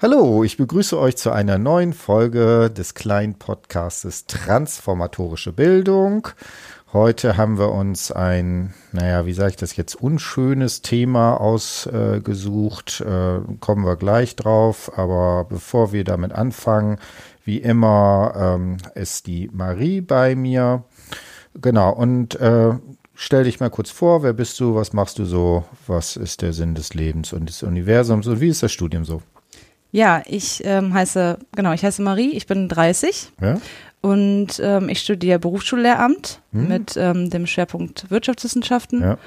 Hallo, ich begrüße euch zu einer neuen Folge des kleinen Podcastes Transformatorische Bildung. Heute haben wir uns ein, naja, wie sage ich das jetzt, unschönes Thema ausgesucht. Äh, kommen wir gleich drauf. Aber bevor wir damit anfangen, wie immer ähm, ist die Marie bei mir. Genau, und äh, stell dich mal kurz vor, wer bist du, was machst du so, was ist der Sinn des Lebens und des Universums und wie ist das Studium so? Ja, ich ähm, heiße, genau, ich heiße Marie, ich bin 30 Ja? und ähm, ich studiere Berufsschullehramt Hm. mit ähm, dem Schwerpunkt Wirtschaftswissenschaften. Ja.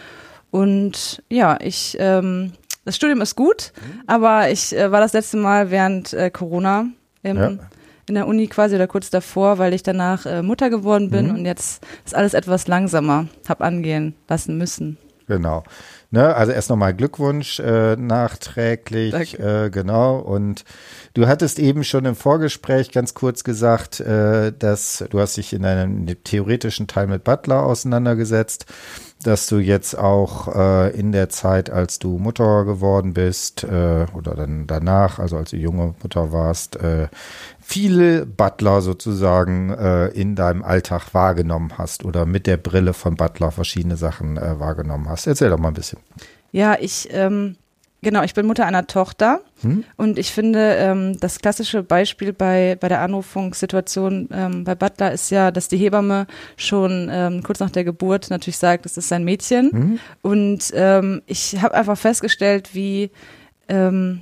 Und ja, ich, ähm, das Studium ist gut, Hm. aber ich äh, war das letzte Mal während äh, Corona im, Ja. in der Uni quasi oder kurz davor, weil ich danach äh, Mutter geworden bin Mhm. und jetzt ist alles etwas langsamer, hab angehen lassen müssen. Genau. Ne, also erst nochmal Glückwunsch äh, nachträglich, äh, genau. Und du hattest eben schon im Vorgespräch ganz kurz gesagt, äh, dass du hast dich in einem theoretischen Teil mit Butler auseinandergesetzt, dass du jetzt auch äh, in der Zeit, als du Mutter geworden bist äh, oder dann danach, also als du junge Mutter warst, äh, viele Butler sozusagen äh, in deinem Alltag wahrgenommen hast oder mit der Brille von Butler verschiedene Sachen äh, wahrgenommen hast. Erzähl doch mal ein bisschen. Ja, ich, ähm, genau, ich bin Mutter einer Tochter Hm? und ich finde, ähm, das klassische Beispiel bei, bei der Anrufungssituation ähm, bei Butler ist ja, dass die Hebamme schon ähm, kurz nach der Geburt natürlich sagt, es ist ein Mädchen. Mhm. Und ähm, ich habe einfach festgestellt, wie ähm,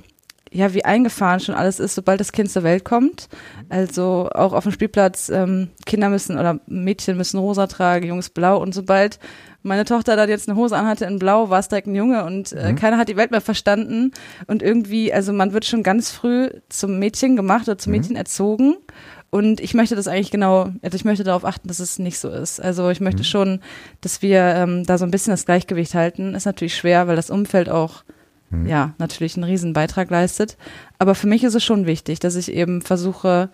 ja, wie eingefahren schon alles ist, sobald das Kind zur Welt kommt. Also auch auf dem Spielplatz, ähm, Kinder müssen oder Mädchen müssen rosa tragen, Jungs blau. Und sobald meine Tochter dann jetzt eine Hose anhatte in blau, war es direkt ein Junge und äh, Mhm. keiner hat die Welt mehr verstanden. Und irgendwie, also man wird schon ganz früh zum Mädchen gemacht oder zum Mhm. Mädchen erzogen. Und ich möchte das eigentlich genau, also ich möchte darauf achten, dass es nicht so ist. Also ich möchte Mhm. schon, dass wir ähm, da so ein bisschen das Gleichgewicht halten. Ist natürlich schwer, weil das Umfeld auch Mhm. ja, natürlich einen riesen Beitrag leistet. Aber für mich ist es schon wichtig, dass ich eben versuche,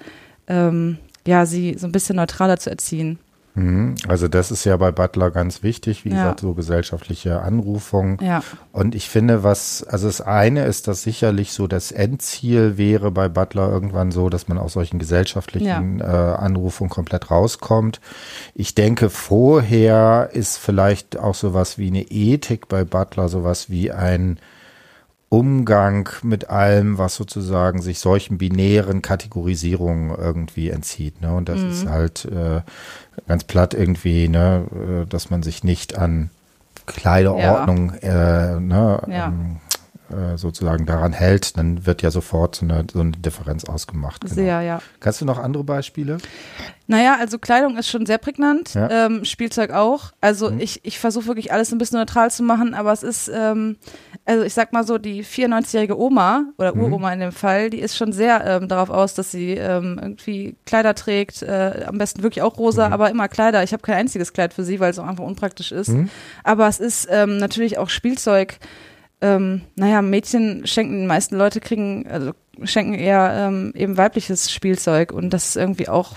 ähm, ja, sie so ein bisschen neutraler zu erziehen. Mhm. Also das ist ja bei Butler ganz wichtig, wie Ja. gesagt, so gesellschaftliche Anrufung. Ja, Und ich finde, was, also das eine ist, dass sicherlich so das Endziel wäre bei Butler irgendwann so, dass man aus solchen gesellschaftlichen äh, Anrufungen komplett rauskommt. Ich denke, vorher ist vielleicht auch sowas wie eine Ethik bei Butler, sowas wie ein Umgang mit allem, was sozusagen sich solchen binären Kategorisierungen irgendwie entzieht. Ne? Und das Mhm. ist halt äh, ganz platt irgendwie, ne, äh, dass man sich nicht an Kleiderordnung äh, ne, Ja. ähm, äh, sozusagen daran hält, dann wird ja sofort so eine, so eine Differenz ausgemacht. Genau. sehr, ja. Kannst du noch andere Beispiele? Naja, also Kleidung ist schon sehr prägnant, Ja. ähm, Spielzeug auch. Also Mhm. ich, ich versuche wirklich alles ein bisschen neutral zu machen, aber es ist, ähm, also ich sag mal so, die 94-jährige Oma oder Mhm. Uroma in dem Fall, die ist schon sehr ähm, darauf aus, dass sie ähm, irgendwie Kleider trägt, äh, am besten wirklich auch rosa, Mhm. aber immer Kleider. Ich habe kein einziges Kleid für sie, weil es auch einfach unpraktisch ist. Mhm. Aber es ist ähm, natürlich auch Spielzeug. Ähm, naja, Mädchen schenken, die meisten Leute kriegen, also schenken eher ähm, eben weibliches Spielzeug und das ist irgendwie auch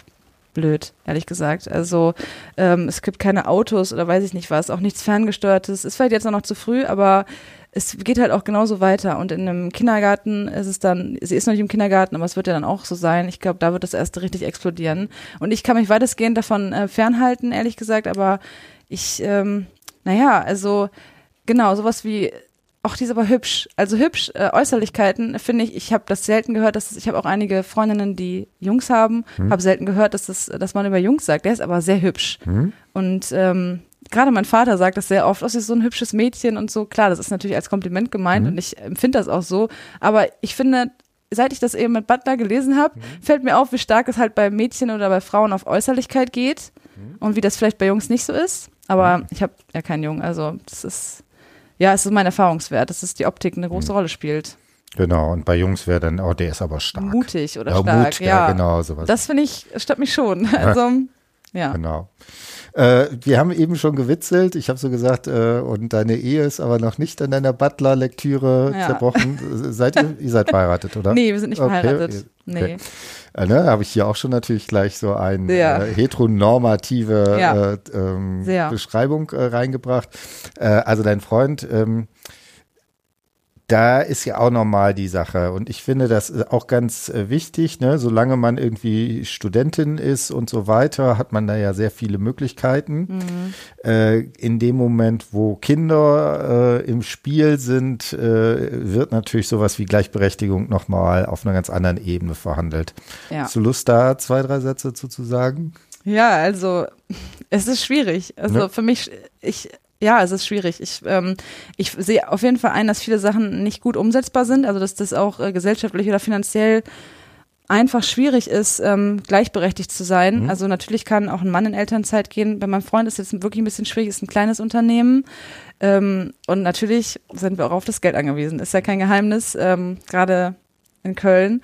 blöd, ehrlich gesagt. Also ähm, es gibt keine Autos oder weiß ich nicht was, auch nichts ferngesteuertes. Ist vielleicht jetzt auch noch zu früh, aber es geht halt auch genauso weiter. Und in einem Kindergarten ist es dann, sie ist noch nicht im Kindergarten, aber es wird ja dann auch so sein. Ich glaube, da wird das erste richtig explodieren. Und ich kann mich weitestgehend davon äh, fernhalten, ehrlich gesagt, aber ich, ähm, naja, also genau, sowas wie auch die ist aber hübsch. Also hübsch, äh, Äußerlichkeiten finde ich, ich habe das selten gehört, dass es, ich habe auch einige Freundinnen, die Jungs haben, Hm. habe selten gehört, dass, das, dass man über Jungs sagt. Der ist aber sehr hübsch. Mhm. Und ähm, gerade mein Vater sagt das sehr oft, oh, sie ist so ein hübsches Mädchen und so. Klar, das ist natürlich als Kompliment gemeint Mhm. und ich empfinde das auch so. Aber ich finde, seit ich das eben mit Butler gelesen habe, fällt mir auf, wie stark es halt bei Mädchen oder bei Frauen auf Äußerlichkeit geht und wie das vielleicht bei Jungs nicht so ist. Aber ich habe ja keinen Jungen, also das ist ja, es ist mein Erfahrungswert, dass es die Optik eine große Rolle spielt. Genau, und bei Jungs wäre dann, oh, der ist aber stark. Mutig oder ja, stark, Mut, ja. genau, sowas. Das finde ich, stört mich schon. Also, ja. Genau. Äh, wir haben eben schon gewitzelt. Ich habe so gesagt, äh, und deine Ehe ist aber noch nicht an deiner Butler-Lektüre Ja. zerbrochen. seid ihr, ihr seid verheiratet, oder? Nee, wir sind nicht Okay, verheiratet. Okay. Nee. Äh, ne, habe ich hier auch schon natürlich gleich so eine Ja. äh, heteronormative Ja. äh, ähm. Beschreibung äh, reingebracht. Äh, also dein Freund, ähm, da ist ja auch nochmal die Sache. Und ich finde das auch ganz äh, wichtig, ne? solange man irgendwie Studentin ist und so weiter, hat man da ja sehr viele Möglichkeiten. Mhm. Äh, in dem Moment, wo Kinder äh, im Spiel sind, äh, wird natürlich sowas wie Gleichberechtigung nochmal auf einer ganz anderen Ebene verhandelt. Ja. Hast du Lust, da zwei, drei Sätze zu, zu sagen? Ja, also es ist schwierig. Also ne? für mich, ich ja, es ist schwierig. Ich, ähm, ich sehe auf jeden Fall ein, dass viele Sachen nicht gut umsetzbar sind, also dass das auch äh, gesellschaftlich oder finanziell einfach schwierig ist, ähm, gleichberechtigt zu sein. Mhm. Also natürlich kann auch ein Mann in Elternzeit gehen. Bei meinem Freund ist jetzt wirklich ein bisschen schwierig, ist ein kleines Unternehmen. Ähm, und natürlich sind wir auch auf das Geld angewiesen. Ist ja kein Geheimnis, ähm, gerade in Köln.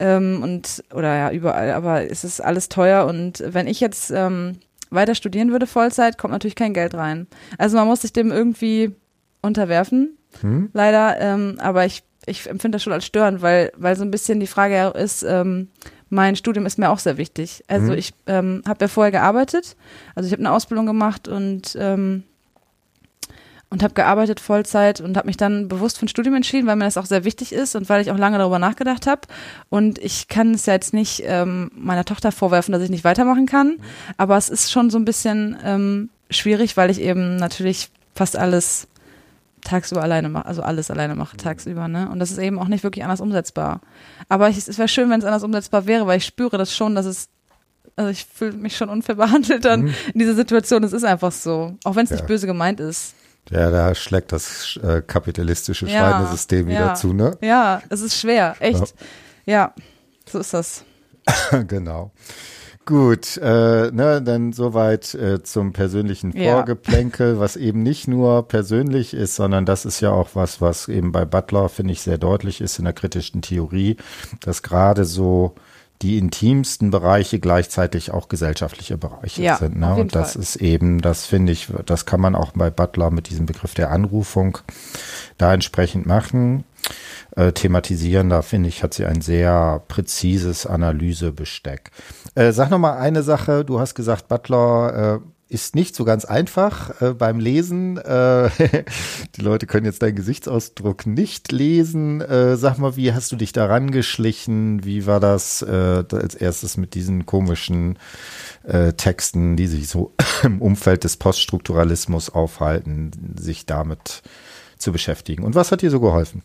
Ähm, und oder ja, überall, aber es ist alles teuer. Und wenn ich jetzt ähm, weiter studieren würde Vollzeit, kommt natürlich kein Geld rein. Also man muss sich dem irgendwie unterwerfen, hm. leider. Ähm, aber ich, ich empfinde das schon als störend, weil, weil so ein bisschen die Frage ist, ähm, mein Studium ist mir auch sehr wichtig. Also hm. ich ähm, habe ja vorher gearbeitet, also ich habe eine Ausbildung gemacht und ähm, und habe gearbeitet Vollzeit und habe mich dann bewusst für ein Studium entschieden, weil mir das auch sehr wichtig ist und weil ich auch lange darüber nachgedacht habe. Und ich kann es ja jetzt nicht ähm, meiner Tochter vorwerfen, dass ich nicht weitermachen kann, aber es ist schon so ein bisschen ähm, schwierig, weil ich eben natürlich fast alles tagsüber alleine mache, also alles alleine mache tagsüber, ne? Und das ist eben auch nicht wirklich anders umsetzbar. Aber ich, es wäre schön, wenn es anders umsetzbar wäre, weil ich spüre das schon, dass es also ich fühle mich schon unfair behandelt dann mhm. in dieser Situation. Es ist einfach so, auch wenn es ja. nicht böse gemeint ist. Ja, da schlägt das äh, kapitalistische ja, Schweinesystem wieder ja, zu, ne? Ja, es ist schwer, echt. Ja, ja so ist das. genau. Gut, äh, ne, dann soweit äh, zum persönlichen Vorgeplänkel, ja. was eben nicht nur persönlich ist, sondern das ist ja auch was, was eben bei Butler, finde ich, sehr deutlich ist in der kritischen Theorie, dass gerade so die intimsten Bereiche gleichzeitig auch gesellschaftliche Bereiche ja, sind. Ne? Und das Fall. ist eben, das finde ich, das kann man auch bei Butler mit diesem Begriff der Anrufung da entsprechend machen. Äh, thematisieren, da finde ich, hat sie ein sehr präzises Analysebesteck. Äh, sag noch mal eine Sache, du hast gesagt, Butler äh, ist nicht so ganz einfach äh, beim Lesen. Äh, die Leute können jetzt deinen Gesichtsausdruck nicht lesen. Äh, sag mal, wie hast du dich daran geschlichen? Wie war das äh, als erstes mit diesen komischen äh, Texten, die sich so im Umfeld des Poststrukturalismus aufhalten, sich damit zu beschäftigen? Und was hat dir so geholfen?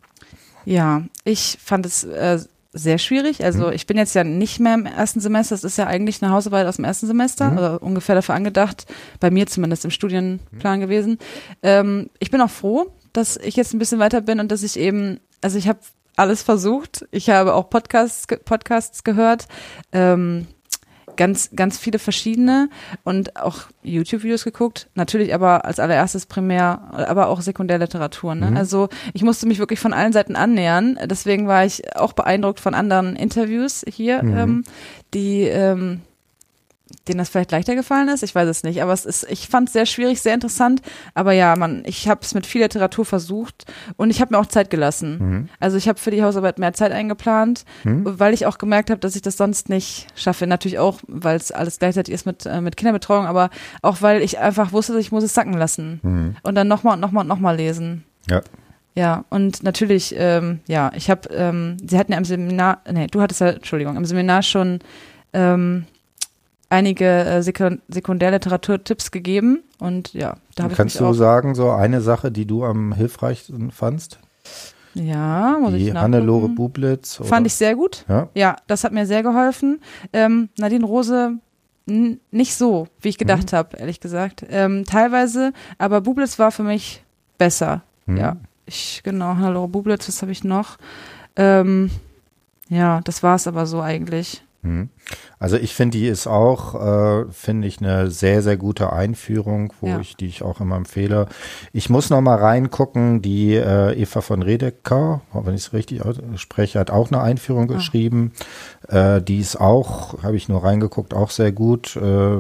Ja, ich fand es äh, sehr schwierig. Also mhm. ich bin jetzt ja nicht mehr im ersten Semester. Das ist ja eigentlich eine Hausarbeit aus dem ersten Semester, mhm. oder ungefähr dafür angedacht, bei mir zumindest im Studienplan mhm. gewesen. Ähm, ich bin auch froh, dass ich jetzt ein bisschen weiter bin und dass ich eben, also ich habe alles versucht. Ich habe auch Podcasts, Podcasts gehört. Ähm, ganz, ganz viele verschiedene und auch YouTube-Videos geguckt. Natürlich aber als allererstes primär, aber auch Sekundärliteratur. Ne? Mhm. Also ich musste mich wirklich von allen Seiten annähern. Deswegen war ich auch beeindruckt von anderen Interviews hier, mhm. ähm, die ähm, denen das vielleicht leichter gefallen ist, ich weiß es nicht, aber es ist, ich fand es sehr schwierig, sehr interessant, aber ja, man, ich habe es mit viel Literatur versucht und ich habe mir auch Zeit gelassen. Mhm. Also ich habe für die Hausarbeit mehr Zeit eingeplant, mhm. weil ich auch gemerkt habe, dass ich das sonst nicht schaffe. Natürlich auch, weil es alles gleichzeitig ist mit äh, mit Kinderbetreuung, aber auch weil ich einfach wusste, ich muss es sacken lassen mhm. und dann nochmal und nochmal und nochmal lesen. Ja. Ja, und natürlich, ähm, ja, ich habe, ähm, sie hatten ja im Seminar, nee, du hattest ja, Entschuldigung, im Seminar schon ähm, einige äh, Sekundärliteraturtipps gegeben und ja, da habe ich Kannst du sagen, so eine Sache, die du am hilfreichsten fandst? Ja, muss die ich nachgucken. Hannelore Bublitz. Fand ich sehr gut. Ja? ja, das hat mir sehr geholfen. Ähm, Nadine Rose nicht so, wie ich gedacht mhm. habe, ehrlich gesagt. Ähm, teilweise, aber Bublitz war für mich besser. Mhm. Ja, ich, genau, Hannelore Bublitz, was habe ich noch? Ähm, ja, das war es aber so eigentlich. Mhm. Also ich finde, die ist auch, äh, finde ich, eine sehr, sehr gute Einführung, wo ja. ich, die ich auch immer empfehle. Ich muss noch mal reingucken, die äh, Eva von Redeker, wenn ich es richtig spreche, hat auch eine Einführung ah. geschrieben. Äh, die ist auch, habe ich nur reingeguckt, auch sehr gut. Äh,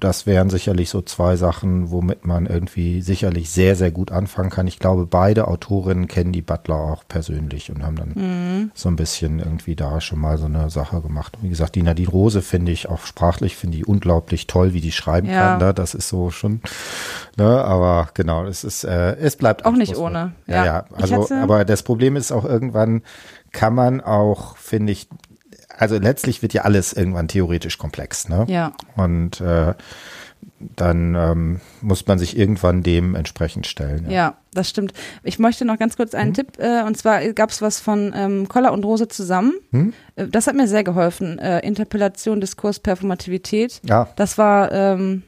das wären sicherlich so zwei Sachen, womit man irgendwie sicherlich sehr, sehr gut anfangen kann. Ich glaube, beide Autorinnen kennen die Butler auch persönlich und haben dann mhm. so ein bisschen irgendwie da schon mal so eine Sache gemacht gemacht. Wie gesagt, die Nadine Rose finde ich auch sprachlich, finde ich unglaublich toll, wie die schreiben Ja. kann. Ne? Das ist so schon, ne? aber genau, es ist, äh, es bleibt Auch nicht ohne, Ja, ja. ja. Also, aber das Problem ist auch irgendwann kann man auch, finde ich, also letztlich wird ja alles irgendwann theoretisch komplex, ne? Ja. Und äh, dann ähm, muss man sich irgendwann dem entsprechend stellen. Ja, das stimmt. Ich möchte noch ganz kurz Hm? einen Tipp, äh, und zwar gab es was von ähm, Koller und Rose zusammen. Hm? Das hat mir sehr geholfen. Äh, Interpellation, Diskurs, Performativität. Ja, Das war, ähm,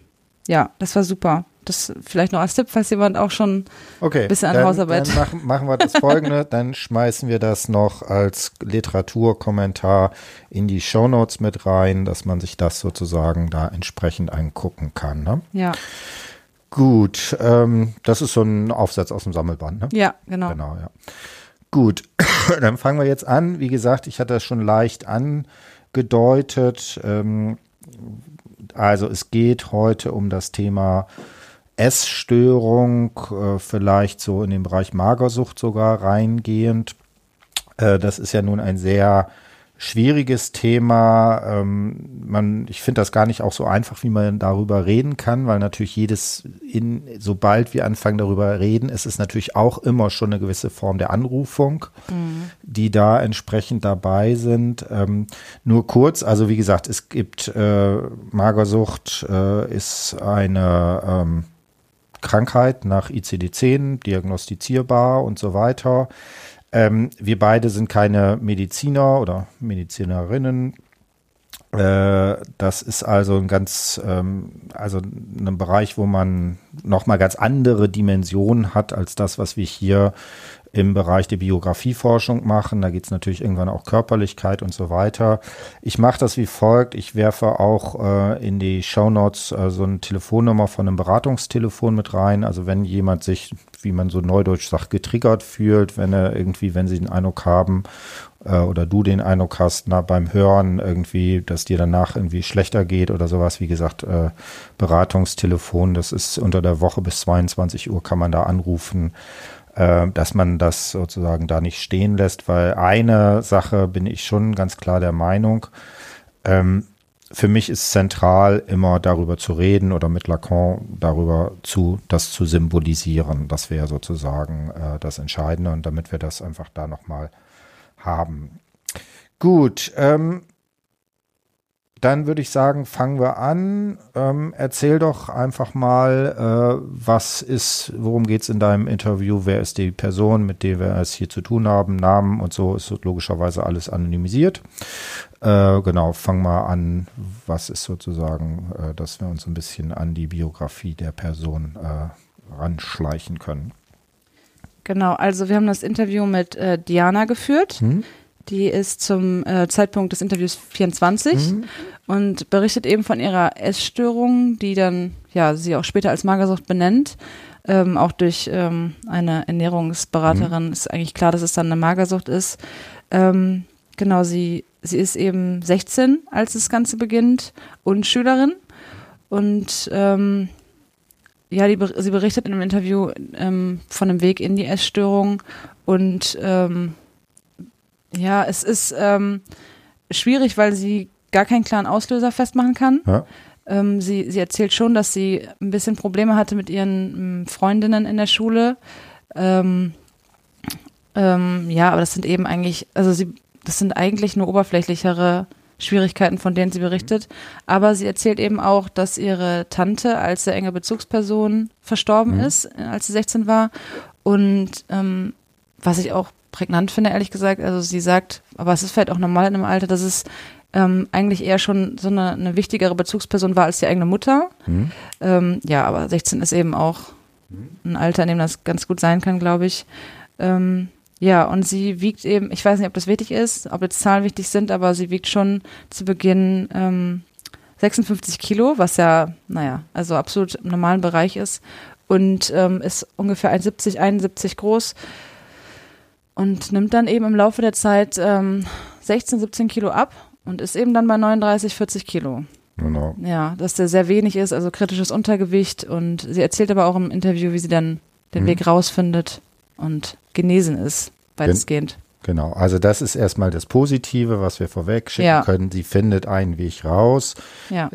ja, das war super. Das vielleicht noch als Tipp, falls jemand auch schon okay. Bisschen an dann, Hausarbeit. Dann machen, machen wir das folgende, dann schmeißen wir das noch als Literaturkommentar in die Shownotes mit rein, dass man sich das sozusagen da entsprechend angucken kann. Ne? Ja, Gut, ähm, das ist so ein Aufsatz aus dem Sammelband. Ne? ja, genau. Genau, ja. Gut, dann fangen wir jetzt an. Wie gesagt, ich hatte das schon leicht angedeutet. Ähm, also es geht heute um das Thema Essstörung, äh, vielleicht so in den Bereich Magersucht sogar reingehend. Äh, das ist ja nun ein sehr schwieriges Thema. Ähm, man, ich finde das gar nicht auch so einfach, wie man darüber reden kann, weil natürlich jedes, in, sobald wir anfangen darüber reden, ist es natürlich auch immer schon eine gewisse Form der Anrufung, die da entsprechend dabei sind. Ähm, nur kurz, also wie gesagt, es gibt äh, Magersucht äh, ist eine ähm, Krankheit nach ICD-10, diagnostizierbar und so weiter. Ähm, wir beide sind keine Mediziner oder Medizinerinnen. Äh, das ist also ein ganz, ähm, also ein Bereich, wo man nochmal ganz andere Dimensionen hat als das, was wir hier im Bereich der Biografieforschung machen. Da geht es natürlich irgendwann auch Körperlichkeit und so weiter. Ich mache das wie folgt. Ich werfe auch äh, in die Shownotes äh, so eine Telefonnummer von einem Beratungstelefon mit rein. Also wenn jemand sich, wie man so neudeutsch sagt, getriggert fühlt, wenn er irgendwie, wenn sie den Eindruck haben äh, oder du den Eindruck hast, na, beim Hören irgendwie, dass dir danach irgendwie schlechter geht oder sowas. Wie gesagt, äh, Beratungstelefon, das ist unter der Woche bis 22 Uhr kann man da anrufen äh, dass man das sozusagen da nicht stehen lässt, weil eine Sache bin ich schon ganz klar der Meinung. Ähm, für mich ist zentral immer darüber zu reden oder mit Lacan darüber zu, das zu symbolisieren. Das wäre sozusagen äh, das Entscheidende und damit wir das einfach da nochmal haben. Gut, ähm, dann würde ich sagen, fangen wir an. Ähm, erzähl doch einfach mal, äh, was ist, worum geht es in deinem Interview? Wer ist die Person, mit der wir es hier zu tun haben? Namen und so ist logischerweise alles anonymisiert. Äh, genau, fang mal an. Was ist sozusagen, äh, dass wir uns ein bisschen an die Biografie der Person äh, ranschleichen können? Genau, also wir haben das Interview mit äh, Diana geführt. Hm? Die ist zum äh, Zeitpunkt des Interviews 24 Mhm. und berichtet eben von ihrer Essstörung, die dann ja sie auch später als Magersucht benennt. Ähm, auch durch ähm, eine Ernährungsberaterin ist eigentlich klar, dass es dann eine Magersucht ist. Ähm, genau, sie, sie ist eben 16, als das Ganze beginnt und Schülerin. Und ähm, ja, die, sie berichtet in einem Interview ähm, von dem Weg in die Essstörung und ähm, ja, es ist ähm, schwierig, weil sie gar keinen klaren Auslöser festmachen kann. Ja. Ähm, sie, sie erzählt schon, dass sie ein bisschen Probleme hatte mit ihren ähm, Freundinnen in der Schule. Ähm, ähm, ja, aber das sind eben eigentlich, also sie, das sind eigentlich nur oberflächlichere Schwierigkeiten, von denen sie berichtet. Aber sie erzählt eben auch, dass ihre Tante als sehr enge Bezugsperson verstorben Mhm. ist, äh, als sie 16 war. Und ähm, was ich auch prägnant finde, ehrlich gesagt, also sie sagt, aber es ist vielleicht auch normal in einem Alter, dass es ähm, eigentlich eher schon so eine, eine wichtigere Bezugsperson war als die eigene Mutter. Hm? Ähm, ja, aber 16 ist eben auch ein Alter, in dem das ganz gut sein kann, glaube ich. Ähm, ja, und sie wiegt eben, ich weiß nicht, ob das wichtig ist, ob jetzt Zahlen wichtig sind, aber sie wiegt schon zu Beginn ähm, 56 Kilo, was ja, naja, also absolut im normalen Bereich ist und ähm, ist ungefähr 1,70, 71 groß und nimmt dann eben im Laufe der Zeit ähm, 16, 17 Kilo ab und ist eben dann bei 39, 40 Kilo. Genau. Ja, dass der sehr wenig ist, also kritisches Untergewicht. Und sie erzählt aber auch im Interview, wie sie dann den Mhm. Weg rausfindet und genesen ist, weitestgehend. Genau, also das ist erstmal das Positive, was wir vorweg schicken Ja. können. Sie findet einen Weg raus. Ja.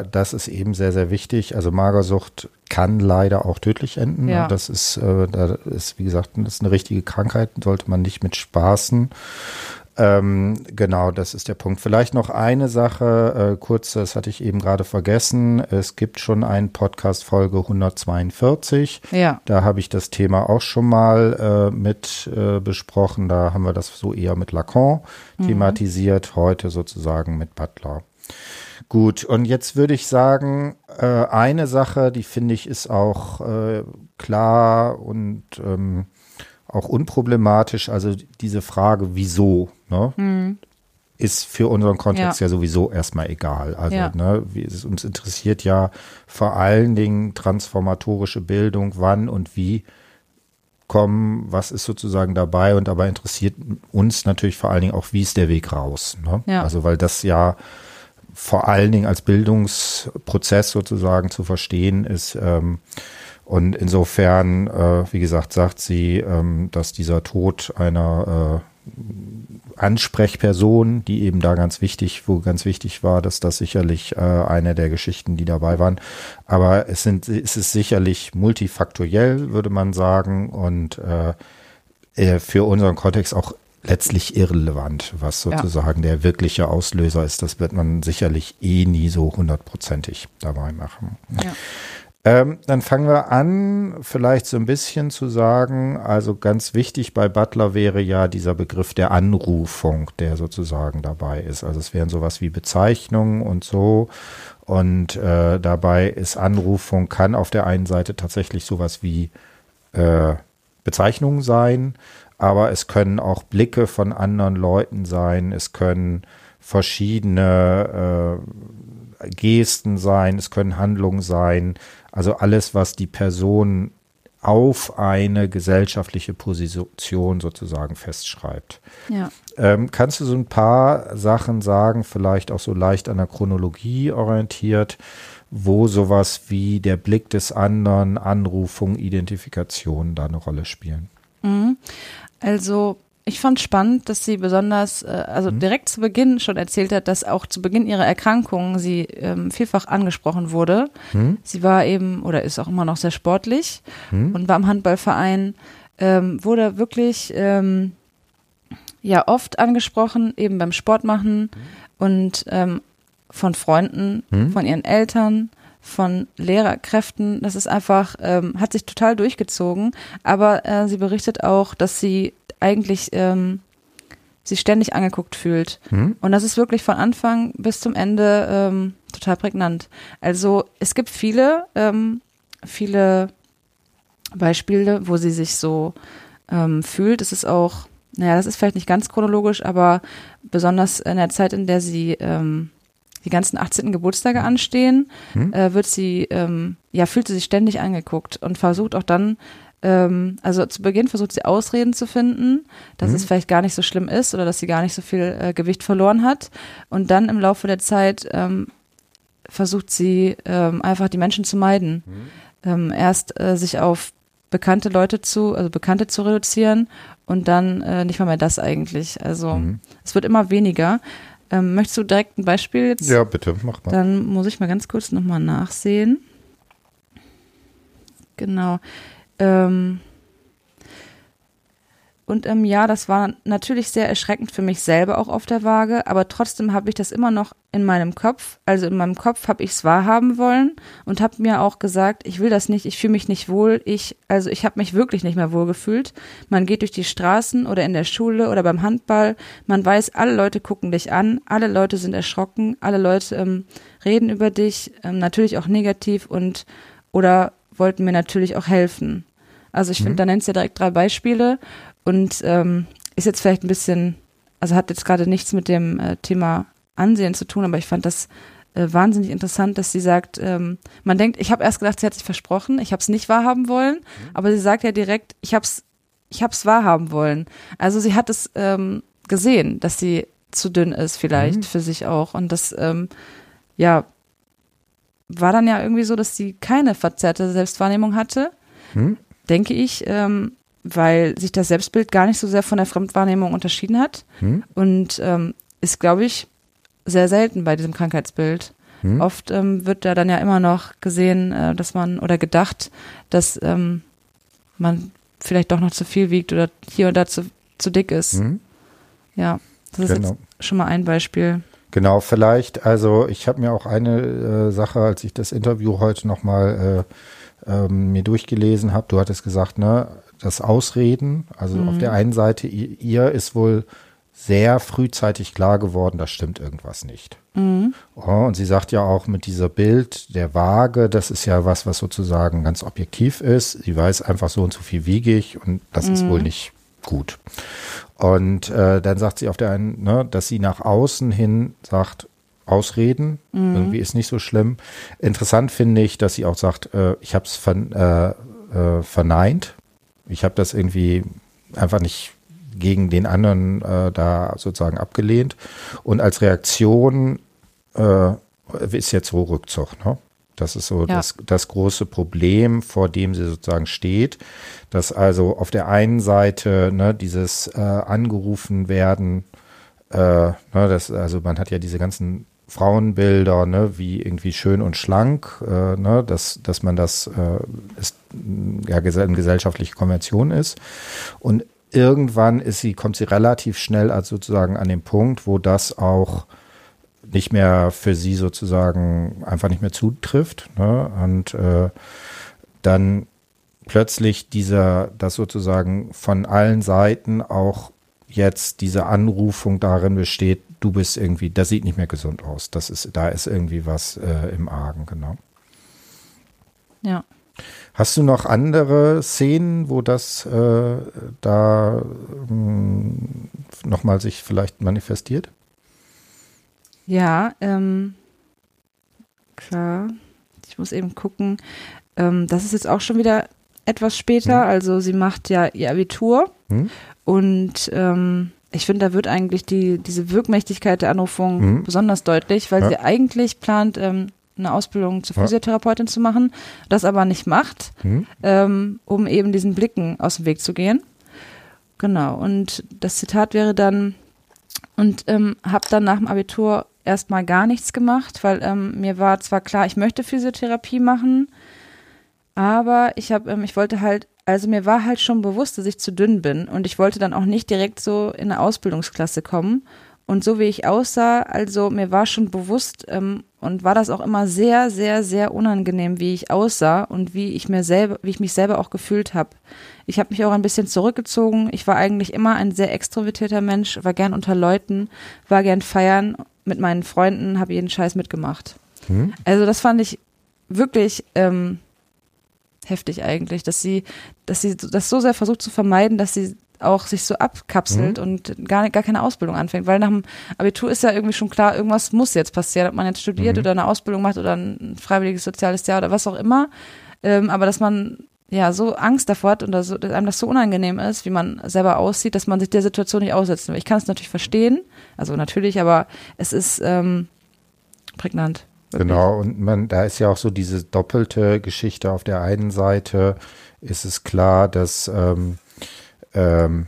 Äh, das ist eben sehr, sehr wichtig. Also Magersucht kann leider auch tödlich enden. Ja. Das ist, äh, da ist, wie gesagt, das ist eine richtige Krankheit, sollte man nicht mit spaßen. Ähm, genau, das ist der Punkt. Vielleicht noch eine Sache, äh, kurz, das hatte ich eben gerade vergessen. Es gibt schon einen Podcast Folge 142. Ja. Da habe ich das Thema auch schon mal äh, mit äh, besprochen. Da haben wir das so eher mit Lacan thematisiert, heute sozusagen mit Butler. Gut, und jetzt würde ich sagen, äh, eine Sache, die finde ich ist auch äh, klar und ähm, auch unproblematisch, also diese Frage, wieso, ne? ist für unseren Kontext ja, sowieso erstmal egal. Also, Ja. ne, wie, es, uns interessiert ja vor allen Dingen transformatorische Bildung, wann und wie kommen, was ist sozusagen dabei und dabei interessiert uns natürlich vor allen Dingen auch, wie ist der Weg raus. Ne? Ja. Also, weil das ja vor allen Dingen als Bildungsprozess sozusagen zu verstehen ist. Ähm, und insofern, äh, wie gesagt, sagt sie, ähm, dass dieser Tod einer äh, Ansprechperson, die eben da ganz wichtig, wo ganz wichtig war, dass das sicherlich äh, eine der Geschichten, die dabei waren. Aber es sind, es ist sicherlich multifaktoriell, würde man sagen, und äh, äh, für unseren Kontext auch letztlich irrelevant, was Ja. sozusagen der wirkliche Auslöser ist. Das wird man sicherlich eh nie so hundertprozentig dabei machen. Ja. Ähm, dann fangen wir an, vielleicht so ein bisschen zu sagen, also ganz wichtig bei Butler wäre ja dieser Begriff der Anrufung, der sozusagen dabei ist. Also es wären sowas wie Bezeichnungen und so. Und äh, dabei ist Anrufung, kann auf der einen Seite tatsächlich sowas wie äh, Bezeichnungen sein, aber es können auch Blicke von anderen Leuten sein, es können verschiedene äh, Gesten sein, es können Handlungen sein, also alles, was die Person auf eine gesellschaftliche Position sozusagen festschreibt. Ja. Ähm, kannst du so ein paar Sachen sagen, vielleicht auch so leicht an der Chronologie orientiert, wo sowas wie der Blick des anderen, Anrufung, Identifikation da eine Rolle spielen? Mhm. Also ich fand spannend, dass sie besonders, äh, also direkt zu Beginn schon erzählt hat, dass auch zu Beginn ihrer Erkrankung sie ähm, vielfach angesprochen wurde. Hm? Sie war eben oder ist auch immer noch sehr sportlich Hm? und war im Handballverein, ähm, wurde wirklich ähm, ja oft angesprochen, eben beim Sport machen und ähm, von Freunden, Hm? von ihren Eltern, von Lehrerkräften. Das ist einfach, ähm, hat sich total durchgezogen. Aber äh, sie berichtet auch, dass sie eigentlich ähm, sich ständig angeguckt fühlt. Hm? Und das ist wirklich von Anfang bis zum Ende ähm, total prägnant. Also es gibt viele, ähm, viele Beispiele, wo sie sich so ähm, fühlt. Es ist auch, naja, das ist vielleicht nicht ganz chronologisch, aber besonders in der Zeit, in der sie ähm, die ganzen 18. Geburtstage anstehen, Hm? äh, wird sie, ähm, ja, fühlt sie sich ständig angeguckt und versucht auch dann, ähm, also zu Beginn versucht sie Ausreden zu finden, dass Mhm. es vielleicht gar nicht so schlimm ist oder dass sie gar nicht so viel äh, Gewicht verloren hat. Und dann im Laufe der Zeit ähm, versucht sie ähm, einfach die Menschen zu meiden. Ähm, erst äh, sich auf bekannte Leute zu, also Bekannte zu reduzieren und dann äh, nicht mal mehr das eigentlich. Also Mhm. es wird immer weniger. Ähm, möchtest du direkt ein Beispiel jetzt? Ja, bitte, mach mal. Dann muss ich mal ganz kurz nochmal nachsehen. Genau. Ähm, und ähm, ja, das war natürlich sehr erschreckend für mich selber auch auf der Waage, aber trotzdem habe ich das immer noch in meinem Kopf. Also in meinem Kopf habe ich es wahrhaben wollen und habe mir auch gesagt, ich will das nicht, ich fühle mich nicht wohl. Ich, also ich habe mich wirklich nicht mehr wohl gefühlt. Man geht durch die Straßen oder in der Schule oder beim Handball. Man weiß, alle Leute gucken dich an, alle Leute sind erschrocken, alle Leute ähm, reden über dich, ähm, natürlich auch negativ und oder wollten mir natürlich auch helfen. Also ich finde, Mhm. da nennt sie ja direkt drei Beispiele und ähm, ist jetzt vielleicht ein bisschen, also hat jetzt gerade nichts mit dem äh, Thema Ansehen zu tun, aber ich fand das äh, wahnsinnig interessant, dass sie sagt, ähm, man denkt, ich habe erst gedacht, sie hat sich versprochen, ich habe es nicht wahrhaben wollen, aber sie sagt ja direkt, ich habe es ich hab's wahrhaben wollen. Also sie hat es ähm, gesehen, dass sie zu dünn ist vielleicht Mhm. für sich auch und das ähm, ja war dann ja irgendwie so, dass sie keine verzerrte Selbstwahrnehmung hatte Hm? Denke ich. Ähm, weil sich das Selbstbild gar nicht so sehr von der Fremdwahrnehmung unterschieden hat Hm? und ähm, ist, glaube ich, sehr selten bei diesem Krankheitsbild. Hm? Oft ähm, wird da dann ja immer noch gesehen, äh, dass man oder gedacht, dass ähm, man vielleicht doch noch zu viel wiegt oder hier und da zu, zu dick ist. Hm? Ja, das ist Genau. jetzt schon mal ein Beispiel. Genau, vielleicht, also ich habe mir auch eine äh, Sache, als ich das Interview heute nochmal äh, ähm, mir durchgelesen habe, du hattest gesagt, ne, das Ausreden, also auf der einen Seite, ihr, ihr ist wohl sehr frühzeitig klar geworden, da stimmt irgendwas nicht. Mhm. Oh, und sie sagt ja auch mit dieser Bild der Waage, das ist ja was, was sozusagen ganz objektiv ist. Sie weiß einfach so und so viel wiege ich und das ist wohl nicht gut. Und äh, dann sagt sie auf der einen, ne, dass sie nach außen hin sagt, Ausreden, irgendwie ist nicht so schlimm. Interessant finde ich, dass sie auch sagt, äh, ich habe es vern, äh, äh, verneint. Ich habe das irgendwie einfach nicht gegen den anderen äh, da sozusagen abgelehnt. Und als Reaktion äh, ist jetzt so Rückzug. Ne? Das ist so Ja. das, das große Problem, vor dem sie sozusagen steht, dass also auf der einen Seite ne, dieses äh, angerufen werden, äh, ne, das, also man hat ja diese ganzen Frauenbilder, ne, wie irgendwie schön und schlank, äh, ne, dass, dass man das äh, ist, ja eine gesellschaftliche Konvention ist. Und irgendwann ist sie, kommt sie relativ schnell als sozusagen an den Punkt, wo das auch nicht mehr für sie sozusagen einfach nicht mehr zutrifft. Ne? Und äh, dann plötzlich dieser, das sozusagen von allen Seiten auch jetzt diese Anrufung darin besteht, du bist irgendwie, das sieht nicht mehr gesund aus. Das ist, da ist irgendwie was äh, im Argen, genau. Ja. Hast du noch andere Szenen, wo das äh, da nochmal sich vielleicht manifestiert? Ja, ähm, klar. Ich muss eben gucken. Ähm, das ist jetzt auch schon wieder etwas später. Hm. Also sie macht ja ihr Abitur Hm? und ähm, ich finde, da wird eigentlich die, diese Wirkmächtigkeit der Anrufung Mhm. besonders deutlich, weil Ja. sie eigentlich plant, ähm, eine Ausbildung zur Ja. Physiotherapeutin zu machen, das aber nicht macht, Hm? ähm, um eben diesen Blicken aus dem Weg zu gehen. Genau, und das Zitat wäre dann, und ähm, habe dann nach dem Abitur erstmal gar nichts gemacht, weil ähm, mir war zwar klar, ich möchte Physiotherapie machen, aber ich habe, ähm, ich wollte halt, also mir war halt schon bewusst, dass ich zu dünn bin und ich wollte dann auch nicht direkt so in eine Ausbildungsklasse kommen. Und so wie ich aussah, also mir war schon bewusst ähm, und war das auch immer sehr, sehr, sehr unangenehm, wie ich aussah und wie ich mir selber, wie ich mich selber auch gefühlt habe. Ich habe mich auch ein bisschen zurückgezogen. Ich war eigentlich immer ein sehr extrovertierter Mensch, war gern unter Leuten, war gern feiern mit meinen Freunden, habe jeden Scheiß mitgemacht. Hm? Also das fand ich wirklich ähm, heftig eigentlich, dass sie, dass sie das so sehr versucht zu vermeiden, dass sie auch sich so abkapselt und gar, gar keine Ausbildung anfängt. Weil nach dem Abitur ist ja irgendwie schon klar, irgendwas muss jetzt passieren, ob man jetzt studiert Mhm. oder eine Ausbildung macht oder ein freiwilliges soziales Jahr oder was auch immer. Ähm, aber dass man ja so Angst davor hat und dass, dass einem das so unangenehm ist, wie man selber aussieht, dass man sich der Situation nicht aussetzen will. Ich kann es natürlich verstehen, also natürlich, aber es ist ähm, prägnant. Wirklich. Genau, und man, da ist ja auch so diese doppelte Geschichte. Auf der einen Seite ist es klar, dass ähm, ähm,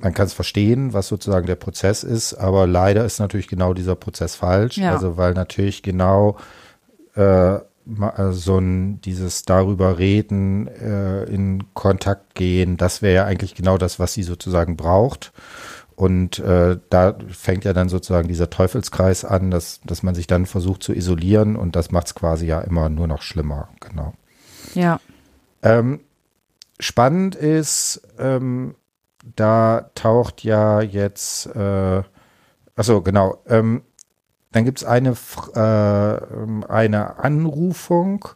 man kann es verstehen, was sozusagen der Prozess ist, aber leider ist natürlich genau dieser Prozess falsch. Ja. Also weil natürlich genau äh, äh, so ein dieses darüber reden, äh, in Kontakt gehen, das wäre ja eigentlich genau das, was sie sozusagen braucht. Und äh, da fängt ja dann sozusagen dieser Teufelskreis an, dass, dass man sich dann versucht zu isolieren und das macht es quasi ja immer nur noch schlimmer. Genau. Ja. Ähm, spannend ist, ähm, da taucht ja jetzt, äh, achso, genau, ähm, dann gibt es eine, äh, ähm, eine Anrufung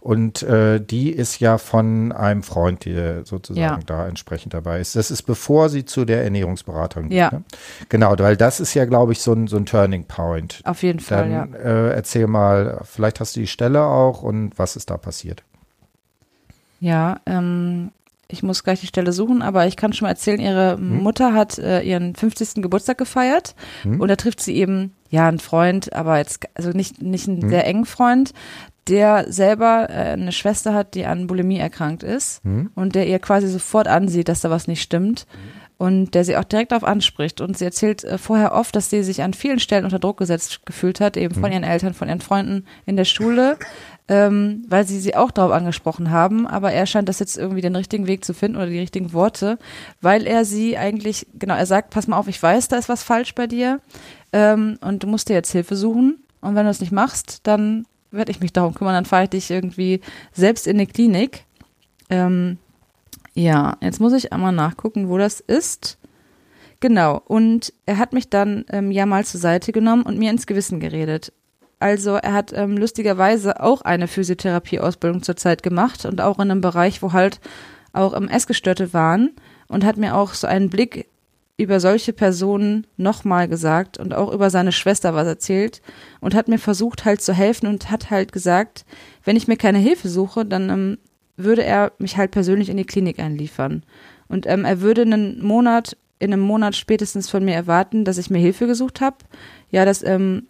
und äh, die ist ja von einem Freund, der sozusagen Ja. da entsprechend dabei ist. Das ist bevor sie zu der Ernährungsberaterin geht. Ja. Ne? Genau, weil das ist ja, glaube ich, so ein, so ein Turning Point. Auf jeden Fall, ja. Dann äh, erzähl mal, vielleicht hast du die Stelle auch und was ist da passiert. Ja, ähm, ich muss gleich die Stelle suchen, aber ich kann schon mal erzählen, ihre Hm? Mutter hat äh, ihren 50. Geburtstag gefeiert Hm? und da trifft sie eben, ja, einen Freund, aber jetzt, also nicht, nicht einen Hm? sehr engen Freund, der selber äh, eine Schwester hat, die an Bulimie erkrankt ist Hm? und der ihr quasi sofort ansieht, dass da was nicht stimmt und der sie auch direkt darauf anspricht. Und sie erzählt äh, vorher oft, dass sie sich an vielen Stellen unter Druck gesetzt gefühlt hat, eben von ihren Eltern, von ihren Freunden in der Schule, ähm, weil sie sie auch darauf angesprochen haben. Aber er scheint das jetzt irgendwie den richtigen Weg zu finden oder die richtigen Worte, weil er sie eigentlich, genau, er sagt, pass mal auf, ich weiß, da ist was falsch bei dir ähm, und du musst dir jetzt Hilfe suchen. Und wenn du es nicht machst, dann werde ich mich darum kümmern, dann fahre ich dich irgendwie selbst in die Klinik. Ähm, ja, jetzt muss ich einmal nachgucken, wo das ist. Genau, und er hat mich dann ähm, ja mal zur Seite genommen und mir ins Gewissen geredet. Also er hat ähm, lustigerweise auch eine Physiotherapie-Ausbildung zurzeit gemacht und auch in einem Bereich, wo halt auch ähm, Essgestörte waren und hat mir auch so einen Blick über solche Personen nochmal gesagt und auch über seine Schwester was erzählt und hat mir versucht halt zu helfen und hat halt gesagt, wenn ich mir keine Hilfe suche, dann ähm, würde er mich halt persönlich in die Klinik einliefern. Und ähm, er würde einen Monat, in einem Monat spätestens von mir erwarten, dass ich mir Hilfe gesucht habe. Ja, das ähm,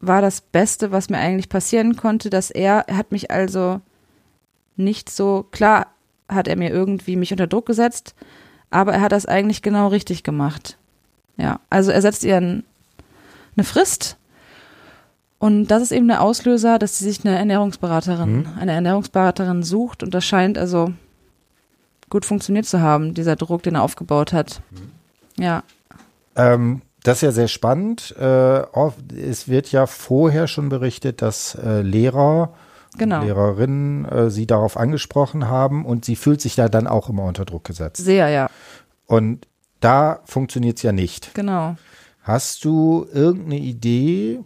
war das Beste, was mir eigentlich passieren konnte, dass er, er hat mich also nicht so, klar hat er mir irgendwie mich unter Druck gesetzt, aber er hat das eigentlich genau richtig gemacht. Ja, also er setzt ihr ein, eine Frist und das ist eben der Auslöser, dass sie sich eine Ernährungsberaterin, Mhm. eine Ernährungsberaterin sucht und das scheint also gut funktioniert zu haben, dieser Druck, den er aufgebaut hat. Ja, Ähm, das ist ja sehr spannend. Äh, es wird ja vorher schon berichtet, dass äh, Lehrer genau. Lehrerinnen äh, sie darauf angesprochen haben und sie fühlt sich da dann auch immer unter Druck gesetzt. Sehr, ja, Und da funktioniert es ja nicht. genau. Hast du irgendeine Idee,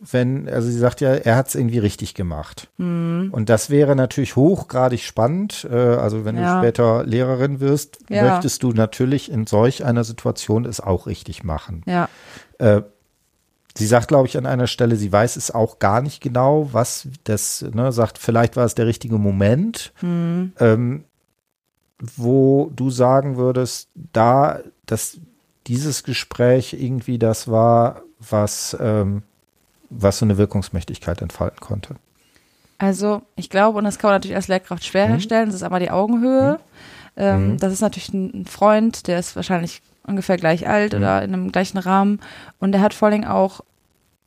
wenn, also sie sagt ja, er hat es irgendwie richtig gemacht. Hm. Und das wäre natürlich hochgradig spannend. Äh, also wenn Ja. du später Lehrerin wirst, Ja. möchtest du natürlich in solch einer Situation es auch richtig machen. Ja, Äh, sie sagt, glaube ich, an einer Stelle, sie weiß es auch gar nicht genau, was das, ne, sagt, vielleicht war es der richtige Moment, hm. ähm, wo du sagen würdest, da, dass dieses Gespräch irgendwie das war, was, ähm, was so eine Wirkungsmächtigkeit entfalten konnte. Also ich glaube, und das kann man natürlich als Lehrkraft schwer Mhm. herstellen, das ist einmal die Augenhöhe. Ähm, Mhm. Das ist natürlich ein Freund, der ist wahrscheinlich ungefähr gleich alt Mhm. oder in einem gleichen Rahmen. Und der hat vor allen Dingen auch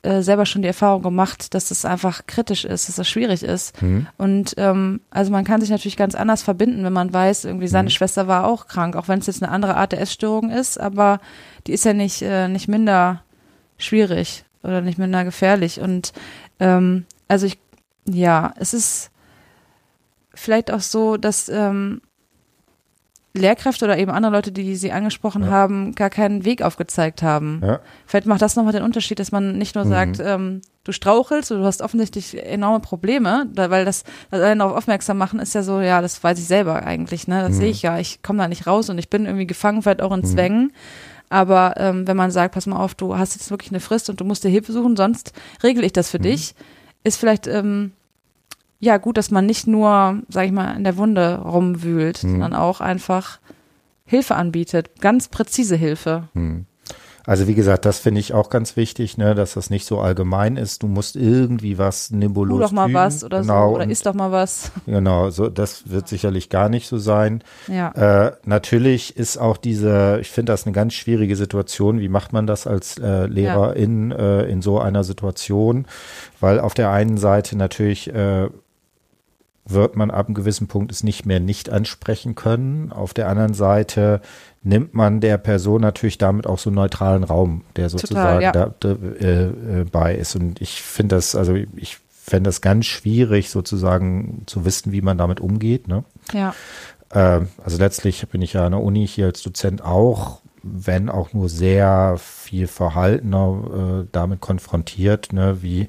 äh, selber schon die Erfahrung gemacht, dass das einfach kritisch ist, dass das schwierig ist. Mhm. Und ähm, also man kann sich natürlich ganz anders verbinden, wenn man weiß, irgendwie seine Mhm. Schwester war auch krank, auch wenn es jetzt eine andere Art der Essstörung ist, aber die ist ja nicht, äh, nicht minder schwierig oder nicht minder gefährlich. Und ähm, also ich, ja, es ist vielleicht auch so, dass ähm, Lehrkräfte oder eben andere Leute, die sie angesprochen Ja. haben, gar keinen Weg aufgezeigt haben. Ja. Vielleicht macht das nochmal den Unterschied, dass man nicht nur Mhm. sagt, ähm, du strauchelst oder du hast offensichtlich enorme Probleme, da, weil das, das allein darauf aufmerksam machen, ist ja so, ja, das weiß ich selber eigentlich, ne? Das Mhm. sehe ich ja, ich komme da nicht raus und ich bin irgendwie gefangen, vielleicht auch in Mhm. Zwängen. Aber ähm, wenn man sagt, pass mal auf, du hast jetzt wirklich eine Frist und du musst dir Hilfe suchen, sonst regle ich das für Mhm. dich, ist vielleicht ähm, ja gut, dass man nicht nur, sag ich mal, in der Wunde rumwühlt, Mhm. sondern auch einfach Hilfe anbietet, ganz präzise Hilfe. Hm. Also wie gesagt, das finde ich auch ganz wichtig, ne, dass das nicht so allgemein ist. Du musst irgendwie was Tu nebulos doch mal fügen. was oder genau, so, oder isst doch mal was. Genau, so das wird sicherlich gar nicht so sein. Ja. Äh, natürlich ist auch diese, ich finde das eine ganz schwierige Situation. Wie macht man das als äh, Lehrerin äh, in so einer Situation? Weil auf der einen Seite natürlich äh, wird man ab einem gewissen Punkt es nicht mehr nicht ansprechen können. Auf der anderen Seite nimmt man der Person natürlich damit auch so einen neutralen Raum, der sozusagen ja. da, da äh, äh, bei ist. Und ich finde das, also ich fände das ganz schwierig, sozusagen zu wissen, wie man damit umgeht. Ne? Ja. Ähm, also letztlich bin ich ja an der Uni hier als Dozent auch, wenn auch nur sehr viel verhaltener äh, damit konfrontiert, ne, wie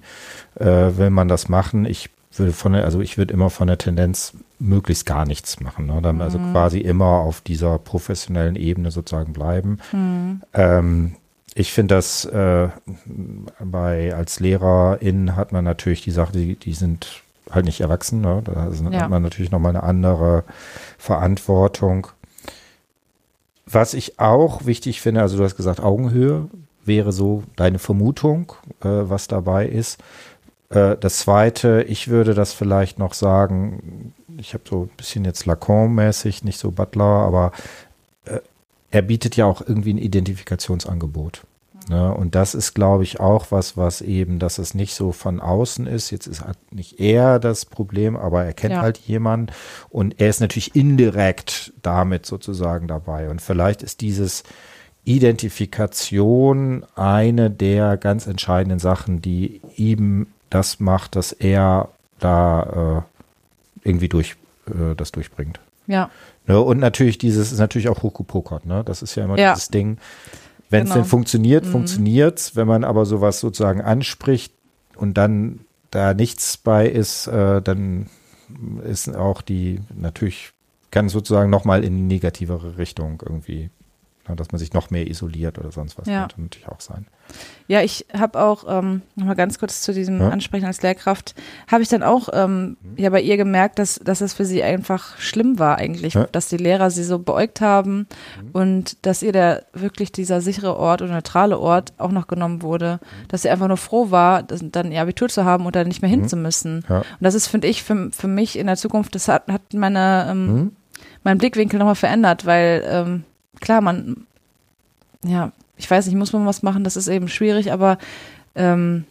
äh, will man das machen? Ich würde von der, also ich würde immer von der Tendenz möglichst gar nichts machen, ne? Dann also quasi immer auf dieser professionellen Ebene sozusagen bleiben. Hm. Ähm, ich finde das äh, bei als Lehrerin hat man natürlich die Sache, die, die sind halt nicht erwachsen. Ne? Da Ja. hat man natürlich nochmal eine andere Verantwortung. Was ich auch wichtig finde, also du hast gesagt, Augenhöhe wäre so deine Vermutung, äh, was dabei ist. Äh, das zweite, ich würde das vielleicht noch sagen, ich habe so ein bisschen jetzt Lacan-mäßig, nicht so Butler, aber äh, er bietet ja auch irgendwie ein Identifikationsangebot. Ne? Und das ist, glaube ich, auch was, was eben, dass es nicht so von außen ist. Jetzt ist halt nicht er das Problem, aber er kennt Ja. halt jemanden und er ist natürlich indirekt damit sozusagen dabei. Und vielleicht ist dieses Identifikation eine der ganz entscheidenden Sachen, die ihm das macht, dass er da äh, irgendwie durch äh, das durchbringt. Ja, Ne? Und natürlich dieses ist natürlich auch hochgepokert, ne? Das ist ja immer Ja. dieses Ding. Wenn es Genau. denn funktioniert, Mhm. funktioniert's. Wenn man aber sowas sozusagen anspricht und dann da nichts bei ist, äh, dann ist auch die natürlich kann sozusagen nochmal in eine negativere Richtung irgendwie? Dass man sich noch mehr isoliert oder sonst was. Ja. Könnte natürlich auch sein. Ja, ich habe auch, ähm, nochmal ganz kurz zu diesem Ja. Ansprechen als Lehrkraft, habe ich dann auch ähm, ja bei ihr gemerkt, dass, dass es für sie einfach schlimm war eigentlich, Ja. dass die Lehrer sie so beäugt haben und dass ihr der wirklich dieser sichere Ort und neutrale Ort auch noch genommen wurde, dass sie einfach nur froh war, das, dann ihr Abitur zu haben und dann nicht mehr hin zu müssen. Ja. Und das ist, finde ich, für, für mich in der Zukunft, das hat, hat meine, ähm, Mhm. meinen Blickwinkel nochmal verändert, weil ähm, klar, man, ja, ich weiß nicht, muss man was machen, das ist eben schwierig, aber ähm,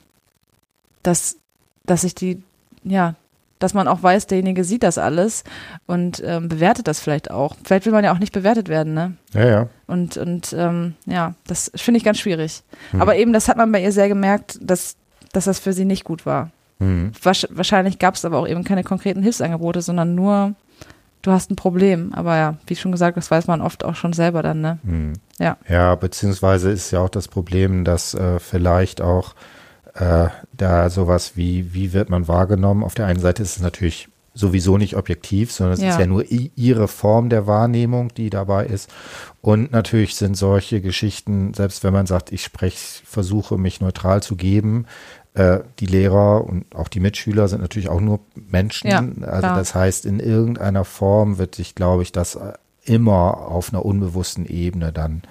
dass, dass ich die, ja, dass man auch weiß, derjenige sieht das alles und ähm, bewertet das vielleicht auch. Vielleicht will man ja auch nicht bewertet werden, ne? Ja, ja. Und, und ähm, ja, das finde ich ganz schwierig. Hm. Aber eben, das hat man bei ihr sehr gemerkt, dass, dass das für sie nicht gut war. Wasch, wahrscheinlich gab es aber auch eben keine konkreten Hilfsangebote, sondern nur, du hast ein Problem. Aber ja, wie schon gesagt, das weiß man oft auch schon selber dann, ne? Hm. Ja. Ja, beziehungsweise ist ja auch das Problem, dass äh, vielleicht auch äh, da sowas wie, wie wird man wahrgenommen? Auf der einen Seite ist es natürlich sowieso nicht objektiv, sondern es Ja. ist ja nur ihre Form der Wahrnehmung, die dabei ist. Und natürlich sind solche Geschichten, selbst wenn man sagt, ich spreche, versuche mich neutral zu geben, äh, die Lehrer und auch die Mitschüler sind natürlich auch nur Menschen. Ja, also klar. das heißt, in irgendeiner Form wird sich, glaube ich, das äh, immer auf einer unbewussten Ebene dann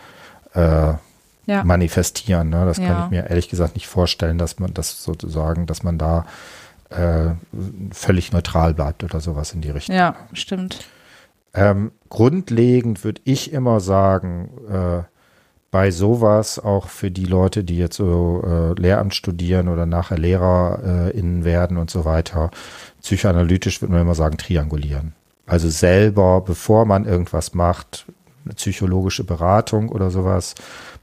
äh, Ja. manifestieren. Ne? Das kann Ja. ich mir ehrlich gesagt nicht vorstellen, dass man das sozusagen, dass man da äh, völlig neutral bleibt oder sowas in die Richtung. Ja, stimmt. Ähm, grundlegend würde ich immer sagen, äh, bei sowas auch für die Leute, die jetzt so äh, Lehramt studieren oder nachher LehrerInnen werden und so weiter, psychoanalytisch würde man immer sagen, triangulieren. Also selber, bevor man irgendwas macht, eine psychologische Beratung oder sowas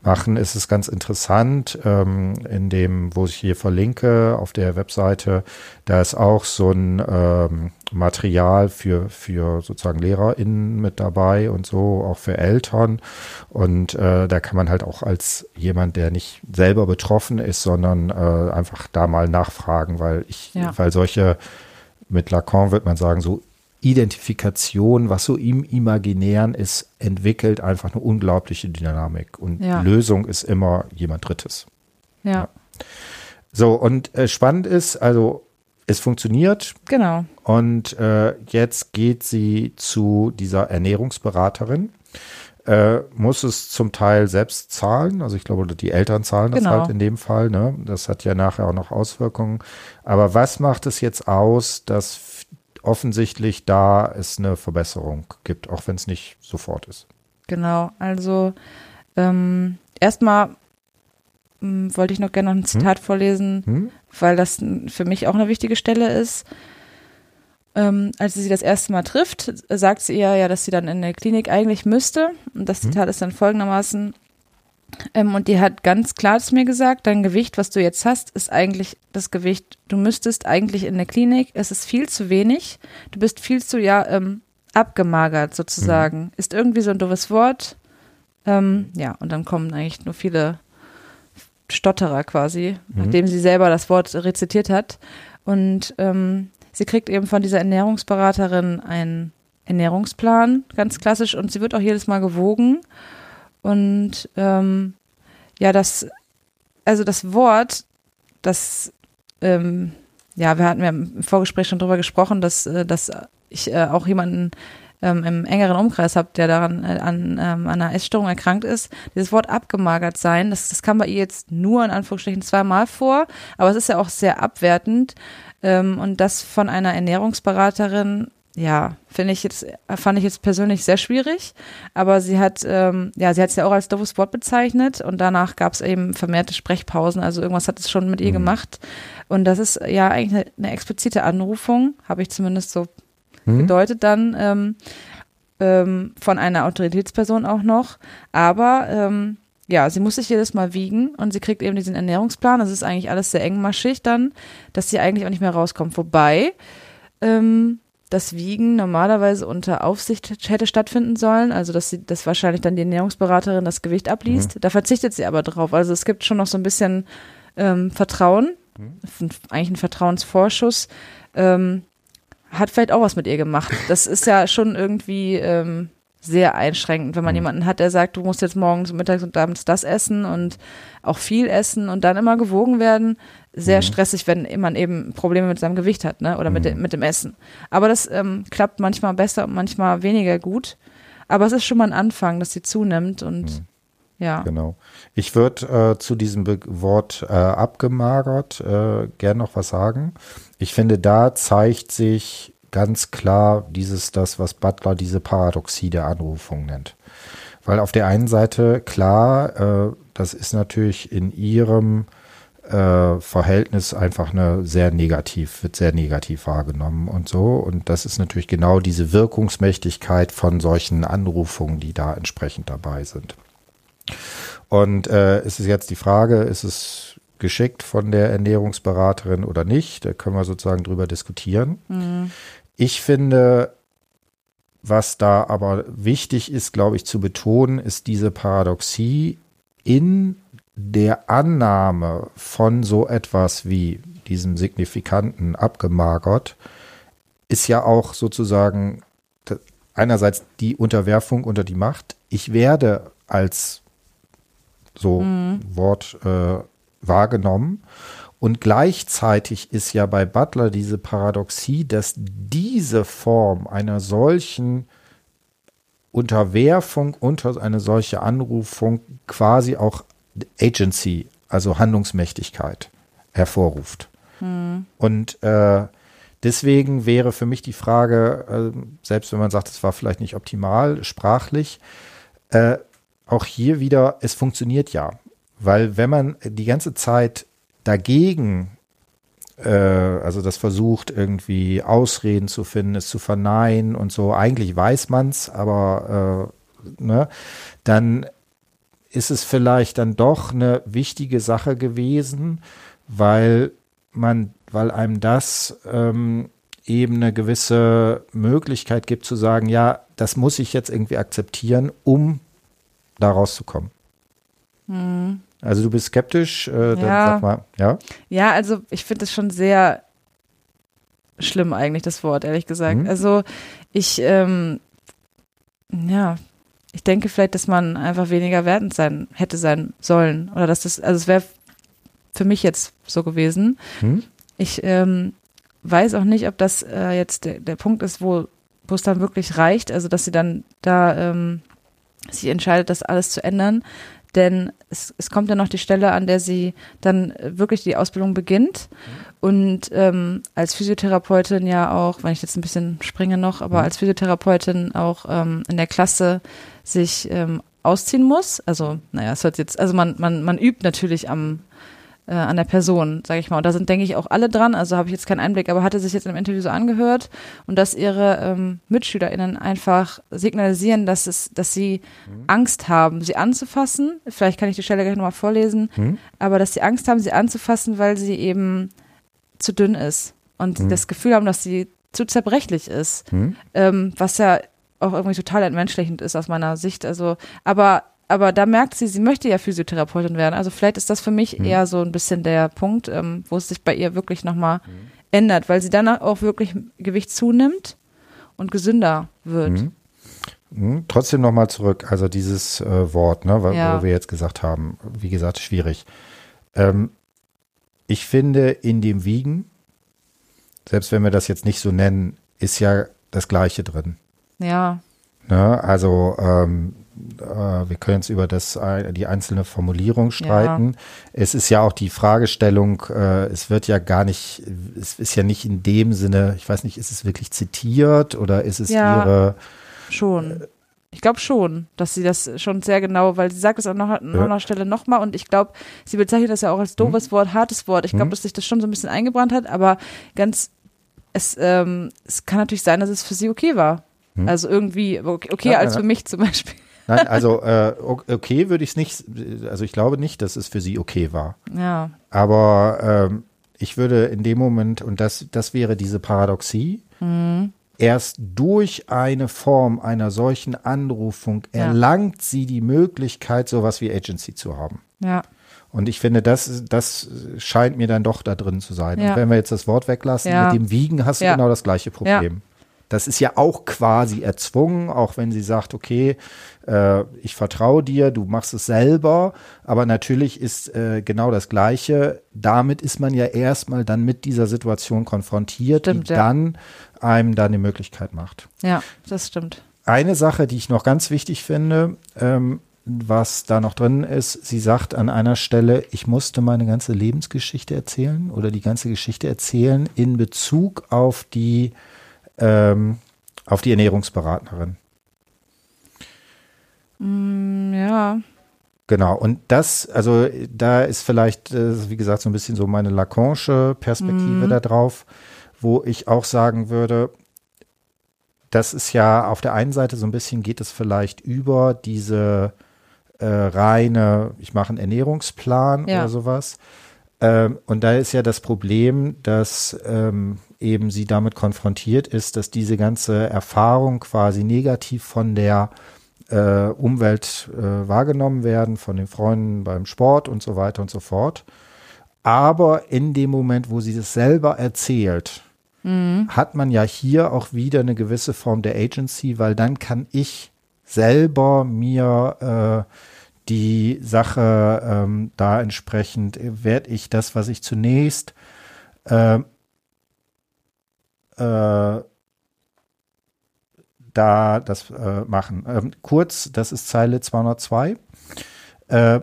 machen, ist es ganz interessant. Ähm, in dem, wo ich hier verlinke, auf der Webseite, da ist auch so ein ähm, Material für, für sozusagen LehrerInnen mit dabei und so, auch für Eltern. Und äh, da kann man halt auch als jemand, der nicht selber betroffen ist, sondern äh, einfach da mal nachfragen, weil ich, Ja. weil solche, mit Lacan wird man sagen, so Identifikation, was so im Imaginären ist, entwickelt einfach eine unglaubliche Dynamik. Und Ja. die Lösung ist immer jemand Drittes. Ja, So, und äh, spannend ist, also es funktioniert genau. und äh, jetzt geht sie zu dieser Ernährungsberaterin. Äh, muss es zum Teil selbst zahlen, also ich glaube, die Eltern zahlen das Genau. halt in dem Fall, ne? Das hat ja nachher auch noch Auswirkungen. Aber was macht es jetzt aus, dass offensichtlich da es eine Verbesserung gibt, auch wenn es nicht sofort ist? Genau. Also ähm, erstmal ähm, wollte ich noch gerne noch ein Zitat vorlesen, Hm? weil das für mich auch eine wichtige Stelle ist. Ähm, als sie sie das erste Mal trifft, sagt sie ihr ja, dass sie dann in der Klinik eigentlich müsste. Und das Zitat ist dann folgendermaßen. Ähm, und die hat ganz klar zu mir gesagt, dein Gewicht, was du jetzt hast, ist eigentlich das Gewicht, du müsstest eigentlich in der Klinik, es ist viel zu wenig, du bist viel zu, ja, ähm, abgemagert sozusagen. Ist irgendwie so ein doofes Wort. Ähm, ja, und dann kommen eigentlich nur viele Stotterer quasi, nachdem sie selber das Wort rezitiert hat. Und ähm, sie kriegt eben von dieser Ernährungsberaterin einen Ernährungsplan, ganz klassisch, und sie wird auch jedes Mal gewogen. Und ähm, ja, das, also das Wort, das, ähm, ja, wir hatten ja im Vorgespräch schon drüber gesprochen, dass, äh, dass ich äh, auch jemanden ähm, im engeren Umkreis habe, der daran äh, an, ähm, einer Essstörung erkrankt ist. Dieses Wort abgemagert sein, das, das kam bei ihr jetzt nur in Anführungsstrichen zweimal vor, aber es ist ja auch sehr abwertend. Ähm, und das von einer Ernährungsberaterin ja, finde ich jetzt, fand ich jetzt persönlich sehr schwierig. Aber sie hat, ähm, ja, sie hat es ja auch als doofes Wort bezeichnet und danach gab es eben vermehrte Sprechpausen. Also irgendwas hat es schon mit ihr mhm. gemacht. Und das ist ja eigentlich eine, eine explizite Anrufung, habe ich zumindest so mhm. gedeutet dann, ähm, ähm, von einer Autoritätsperson auch noch. Aber ähm, ja, sie muss sich jedes Mal wiegen und sie kriegt eben diesen Ernährungsplan. Das ist eigentlich alles sehr engmaschig dann, dass sie eigentlich auch nicht mehr rauskommt. Wobei, ähm, das Wiegen normalerweise unter Aufsicht hätte stattfinden sollen, also dass sie, dass wahrscheinlich dann die Ernährungsberaterin das Gewicht abliest. Mhm. Da verzichtet sie aber drauf. Also es gibt schon noch so ein bisschen ähm, Vertrauen, mhm. eigentlich ein Vertrauensvorschuss. Ähm, hat vielleicht auch was mit ihr gemacht. Das ist ja schon irgendwie ähm, sehr einschränkend, wenn man mhm. jemanden hat, der sagt, du musst jetzt morgens, mittags und abends das essen und auch viel essen und dann immer gewogen werden. Sehr mhm. stressig, wenn man eben Probleme mit seinem Gewicht hat, ne? Oder mhm. mit, de mit dem Essen. Aber das ähm, klappt manchmal besser und manchmal weniger gut. Aber es ist schon mal ein Anfang, dass sie zunimmt und mhm. ja. Genau. Ich würde äh, zu diesem Be Wort äh, abgemagert äh, gern noch was sagen. Ich finde, da zeigt sich ganz klar dieses, das, was Butler diese Paradoxie der Anrufung nennt. Weil auf der einen Seite, klar, äh, das ist natürlich in ihrem äh, Verhältnis einfach eine sehr negativ, wird sehr negativ wahrgenommen und so. Und das ist natürlich genau diese Wirkungsmächtigkeit von solchen Anrufungen, die da entsprechend dabei sind. Und äh, es ist jetzt die Frage, ist es geschickt von der Ernährungsberaterin oder nicht? Da können wir sozusagen drüber diskutieren. Mhm. Ich finde, was da aber wichtig ist, glaube ich, zu betonen, ist diese Paradoxie in der Annahme von so etwas wie diesem signifikanten abgemagert, ist ja auch sozusagen einerseits die Unterwerfung unter die Macht. Ich werde als so mhm. Wort äh, wahrgenommen und gleichzeitig ist ja bei Butler diese Paradoxie, dass diese Form einer solchen Unterwerfung unter eine solche Anrufung quasi auch Agency, also Handlungsmächtigkeit hervorruft. Hm. Und äh, deswegen wäre für mich die Frage, äh, selbst wenn man sagt, es war vielleicht nicht optimal sprachlich, äh, auch hier wieder, es funktioniert ja. Weil wenn man die ganze Zeit dagegen, äh, also das versucht irgendwie Ausreden zu finden, es zu verneinen und so, eigentlich weiß man es, aber äh, ne, dann ist es vielleicht dann doch eine wichtige Sache gewesen, weil man, weil einem das ähm, eben eine gewisse Möglichkeit gibt zu sagen, ja, das muss ich jetzt irgendwie akzeptieren, um da rauszukommen. Mhm. Also du bist skeptisch, äh, dann ja. sag mal, ja? Ja, also ich finde es schon sehr schlimm eigentlich, das Wort, ehrlich gesagt. Mhm. Also ich, ähm, ja, ich denke vielleicht, dass man einfach weniger wertend sein hätte sein sollen. Oder dass das, also es wäre für mich jetzt so gewesen. Mhm. Ich ähm, weiß auch nicht, ob das äh, jetzt der, der Punkt ist, wo wo es dann wirklich reicht, also dass sie dann da ähm, sich entscheidet, das alles zu ändern. Denn es, es kommt ja noch die Stelle, an der sie dann wirklich die Ausbildung beginnt. Und ähm, als Physiotherapeutin ja auch, wenn ich jetzt ein bisschen springe noch, aber mhm. als Physiotherapeutin auch ähm, in der Klasse sich ähm, ausziehen muss. Also, naja, es hört jetzt, also man, man, man übt natürlich am, äh, an der Person, sage ich mal. Und da sind, denke ich, auch alle dran. Also habe ich jetzt keinen Einblick, aber hatte sich jetzt im Interview so angehört und dass ihre ähm, MitschülerInnen einfach signalisieren, dass es, dass sie mhm. Angst haben, sie anzufassen. Vielleicht kann ich die Stelle gleich nochmal vorlesen, mhm. aber dass sie Angst haben, sie anzufassen, weil sie eben zu dünn ist und mhm. das Gefühl haben, dass sie zu zerbrechlich ist. Mhm. Ähm, was ja auch irgendwie total entmenschlichend ist aus meiner Sicht. Also, aber aber da merkt sie, sie möchte ja Physiotherapeutin werden. Also vielleicht ist das für mich mhm. eher so ein bisschen der Punkt, ähm, wo es sich bei ihr wirklich nochmal mhm. ändert, weil sie danach auch wirklich Gewicht zunimmt und gesünder wird. Mhm. mhm. Trotzdem nochmal zurück, also dieses äh, Wort, ne, weil, ja. wo wir jetzt gesagt haben, wie gesagt, schwierig. Ähm, ich finde, in dem Wiegen selbst wenn wir das jetzt nicht so nennen, ist ja das Gleiche drin. Ja. Ne? Also ähm, äh, wir können jetzt über das, äh, die einzelne Formulierung streiten. Ja. Es ist ja auch die Fragestellung, äh, es wird ja gar nicht, es ist ja nicht in dem Sinne, ich weiß nicht, ist es wirklich zitiert oder ist es ja, ihre schon. Ich glaube schon, dass sie das schon sehr genau, weil sie sagt es an einer ja. Stelle nochmal und ich glaube, sie bezeichnet das ja auch als doofes hm. Wort, hartes Wort. Ich glaube, hm. dass sich das schon so ein bisschen eingebrannt hat, aber ganz, es, ähm, es kann natürlich sein, dass es für sie okay war. Hm. Also irgendwie, okay, okay ja, als für mich zum Beispiel. Nein, also äh, okay würde ich es nicht, also ich glaube nicht, dass es für sie okay war. Ja. Aber ähm, ich würde in dem Moment, und das, das wäre diese Paradoxie, mhm. erst durch eine Form einer solchen Anrufung ja. erlangt sie die Möglichkeit, sowas wie Agency zu haben. Ja. Und ich finde, das, das scheint mir dann doch da drin zu sein. Ja. Und wenn wir jetzt das Wort weglassen, ja. mit dem Wiegen hast du genau das gleiche Problem. Das ist ja auch quasi erzwungen, auch wenn sie sagt, okay, äh, ich vertraue dir, du machst es selber, aber natürlich ist äh, genau das Gleiche. Damit ist man ja erstmal dann mit dieser Situation konfrontiert, stimmt, die ja. dann einem dann die Möglichkeit macht. Ja, das stimmt. Eine Sache, die ich noch ganz wichtig finde, ähm, was da noch drin ist, sie sagt an einer Stelle, ich musste meine ganze Lebensgeschichte erzählen oder die ganze Geschichte erzählen in Bezug auf die ähm, auf die Ernährungsberaterin. Mm, ja. Genau, und das, also da ist vielleicht, äh, wie gesagt, so ein bisschen so meine Lacanische Perspektive mm. da drauf, wo ich auch sagen würde, das ist ja auf der einen Seite so ein bisschen geht es vielleicht über diese äh, reine, ich mache einen Ernährungsplan ja. oder sowas. Ähm, und da ist ja das Problem, dass ähm, eben sie damit konfrontiert ist, dass diese ganze Erfahrung quasi negativ von der äh, Umwelt äh, wahrgenommen werden, von den Freunden beim Sport und so weiter und so fort. Aber in dem Moment, wo sie das selber erzählt, mhm. hat man ja hier auch wieder eine gewisse Form der Agency, weil dann kann ich selber mir äh, die Sache ähm, da entsprechend, werde ich das, was ich zunächst äh, äh, da das äh, machen. Ähm, kurz, das ist Zeile 202. Äh,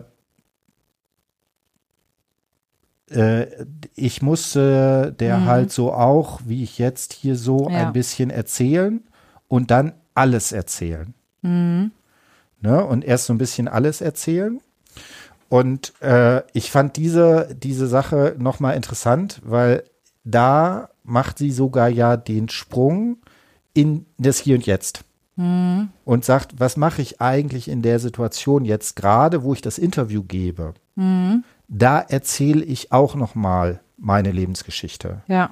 äh, ich musste der mhm. halt so auch, wie ich jetzt hier so ja. ein bisschen erzählen und dann alles erzählen. Mhm. Ne? Und erst so ein bisschen alles erzählen. Und äh, ich fand diese, diese Sache nochmal interessant, weil da macht sie sogar ja den Sprung in das Hier und Jetzt. Mhm. Und sagt, was mache ich eigentlich in der Situation jetzt gerade, wo ich das Interview gebe? Mhm. Da erzähle ich auch noch mal meine Lebensgeschichte. Ja.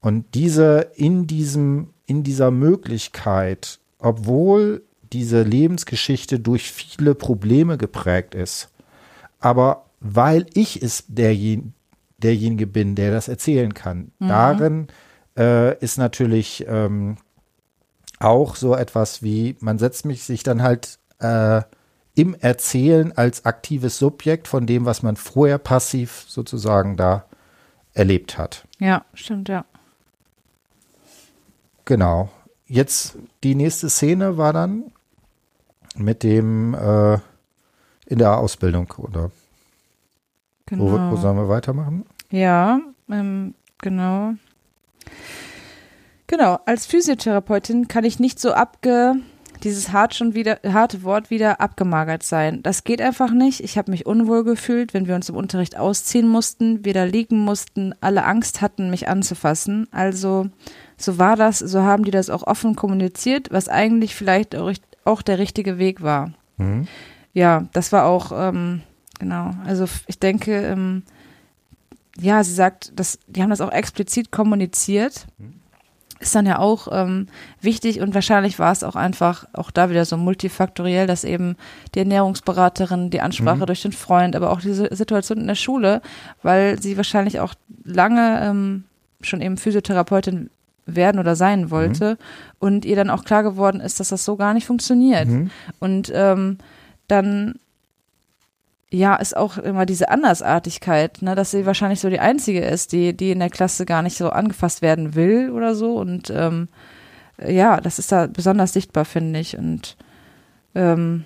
Und diese in diesem in dieser Möglichkeit, obwohl diese Lebensgeschichte durch viele Probleme geprägt ist, aber weil ich es derjenige, derjenige bin, der das erzählen kann. Mhm. Darin äh, ist natürlich ähm, auch so etwas wie, man setzt mich sich dann halt äh, im Erzählen als aktives Subjekt von dem, was man vorher passiv sozusagen da erlebt hat. Ja, stimmt, ja. Genau. Jetzt die nächste Szene war dann mit dem äh, in der Ausbildung, oder? Genau. Wo, wo sollen wir weitermachen? Ja, ähm, genau. Genau, als Physiotherapeutin kann ich nicht so abge dieses hart schon wieder harte Wort wieder abgemagert sein. Das geht einfach nicht. Ich habe mich unwohl gefühlt, wenn wir uns im Unterricht ausziehen mussten, wir da liegen mussten, alle Angst hatten, mich anzufassen. Also so war das, so haben die das auch offen kommuniziert, was eigentlich vielleicht auch der richtige Weg war. Mhm. Ja, das war auch ähm, genau. Also ich denke, ähm, ja, sie sagt, dass die haben das auch explizit kommuniziert. Mhm ist dann ja auch ähm, wichtig und wahrscheinlich war es auch einfach auch da wieder so multifaktoriell, dass eben die Ernährungsberaterin, die Ansprache mhm. durch den Freund, aber auch diese Situation in der Schule, weil sie wahrscheinlich auch lange ähm, schon eben Physiotherapeutin werden oder sein wollte mhm. und ihr dann auch klar geworden ist, dass das so gar nicht funktioniert. Mhm. Und ähm, dann ja, ist auch immer diese Andersartigkeit, ne, dass sie wahrscheinlich so die einzige ist, die, die in der Klasse gar nicht so angefasst werden will oder so. Und ähm, ja, das ist da besonders sichtbar, finde ich. Und ähm,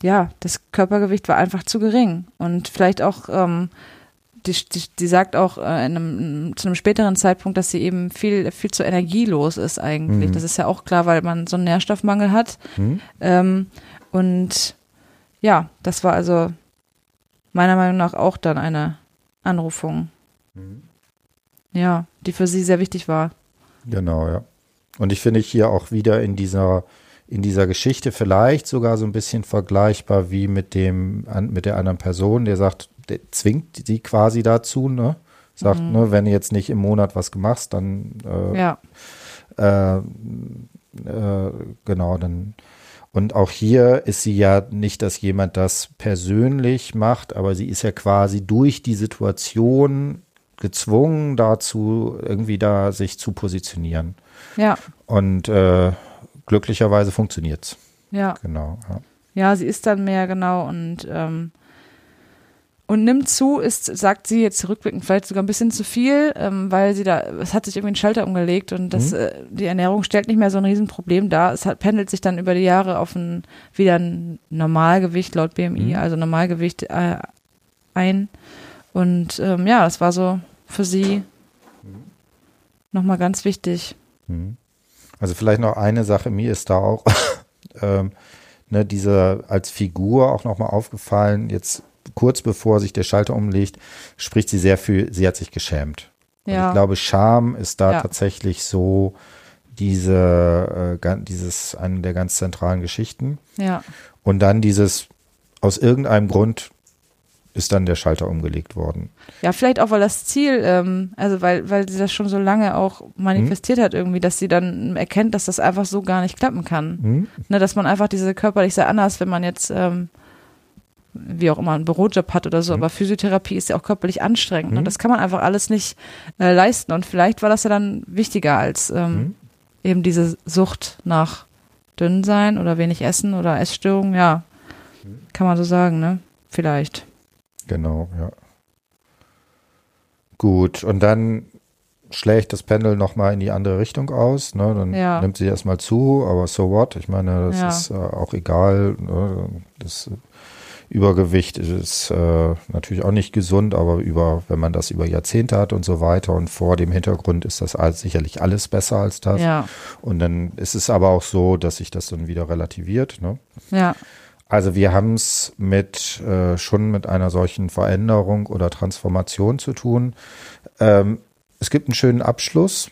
ja, das Körpergewicht war einfach zu gering. Und vielleicht auch, ähm, die, die, die sagt auch äh, in einem, zu einem späteren Zeitpunkt, dass sie eben viel, viel zu energielos ist eigentlich. Mhm. Das ist ja auch klar, weil man so einen Nährstoffmangel hat. Mhm. Ähm, und ja, das war also meiner Meinung nach auch dann eine Anrufung. Mhm. Ja, die für sie sehr wichtig war. Genau, ja. Und ich finde hier auch wieder in dieser in dieser Geschichte vielleicht sogar so ein bisschen vergleichbar wie mit dem an, mit der anderen Person, der sagt, der zwingt sie quasi dazu, ne? Sagt, Mhm. ne, wenn du jetzt nicht im Monat was machst, dann äh, Ja, äh, äh, genau, dann und auch hier ist sie ja nicht, dass jemand das persönlich macht, aber sie ist ja quasi durch die Situation gezwungen dazu, irgendwie da sich zu positionieren. ja, Und äh, glücklicherweise funktioniert's. ja. Genau. Ja. Ja, sie ist dann mehr, genau, und, ähm, und nimmt zu, ist, sagt sie jetzt rückblickend vielleicht sogar ein bisschen zu viel, ähm, weil sie da, es hat sich irgendwie ein Schalter umgelegt und das, Mhm. äh, die Ernährung stellt nicht mehr so ein Riesenproblem dar. Es hat, pendelt sich dann über die Jahre auf ein, wieder ein Normalgewicht laut BMI, Mhm. also Normalgewicht äh, ein. Und ähm, ja, das war so für sie nochmal ganz wichtig. Mhm. Also vielleicht noch eine Sache, mir ist da auch ähm, ne, diese als Figur auch nochmal aufgefallen, jetzt kurz bevor sich der Schalter umlegt, spricht sie sehr viel, sie hat sich geschämt. Und Ja. ich glaube, Scham ist da Ja. tatsächlich so diese, äh, dieses, eine der ganz zentralen Geschichten. Ja, Und dann dieses, aus irgendeinem Grund ist dann der Schalter umgelegt worden. Ja, vielleicht auch, weil das Ziel, ähm, also weil, weil sie das schon so lange auch manifestiert hat irgendwie, dass sie dann erkennt, dass das einfach so gar nicht klappen kann. Hm? Ne, dass man einfach diese körperlich sehr anders, wenn man jetzt, ähm, wie auch immer, einen Bürojob hat oder so, Mhm. aber Physiotherapie ist ja auch körperlich anstrengend. Mhm. Und das kann man einfach alles nicht äh, leisten. Und vielleicht war das ja dann wichtiger als ähm, Mhm. eben diese Sucht nach dünn sein oder wenig essen oder Essstörungen, ja. Mhm. Kann man so sagen, ne? Vielleicht. Genau, ja. Gut, und dann schlägt das Pendel nochmal in die andere Richtung aus. Ne? Dann Ja. nimmt sie erstmal zu, aber so what? Ich meine, das Ja. ist äh, auch egal. Ne? Das Übergewicht ist äh, natürlich auch nicht gesund, aber über, wenn man das über Jahrzehnte hat und so weiter und vor dem Hintergrund ist das alles, sicherlich alles besser als das. Ja, Und dann ist es aber auch so, dass sich das dann wieder relativiert. Ne? ja, Also wir haben es mit äh, schon mit einer solchen Veränderung oder Transformation zu tun. Ähm, es gibt einen schönen Abschluss.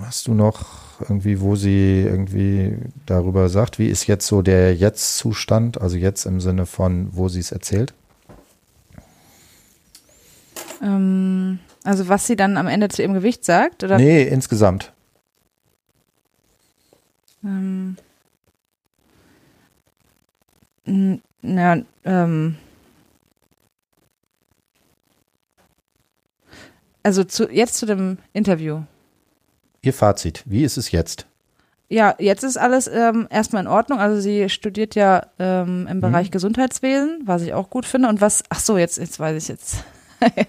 Hast du noch irgendwie, wo sie irgendwie darüber sagt, wie ist jetzt so der Jetzt-Zustand, also jetzt im Sinne von, wo sie es erzählt? Ähm, also was sie dann am Ende zu ihrem Gewicht sagt, oder? Nee, insgesamt. Ähm, na, ähm, also zu, jetzt zu dem Interview. Ihr Fazit, wie ist es jetzt? Ja, jetzt ist alles ähm, erstmal in Ordnung. Also sie studiert ja ähm, im Bereich Gesundheitswesen, was ich auch gut finde. Und was, ach so, jetzt, jetzt weiß ich jetzt. ja.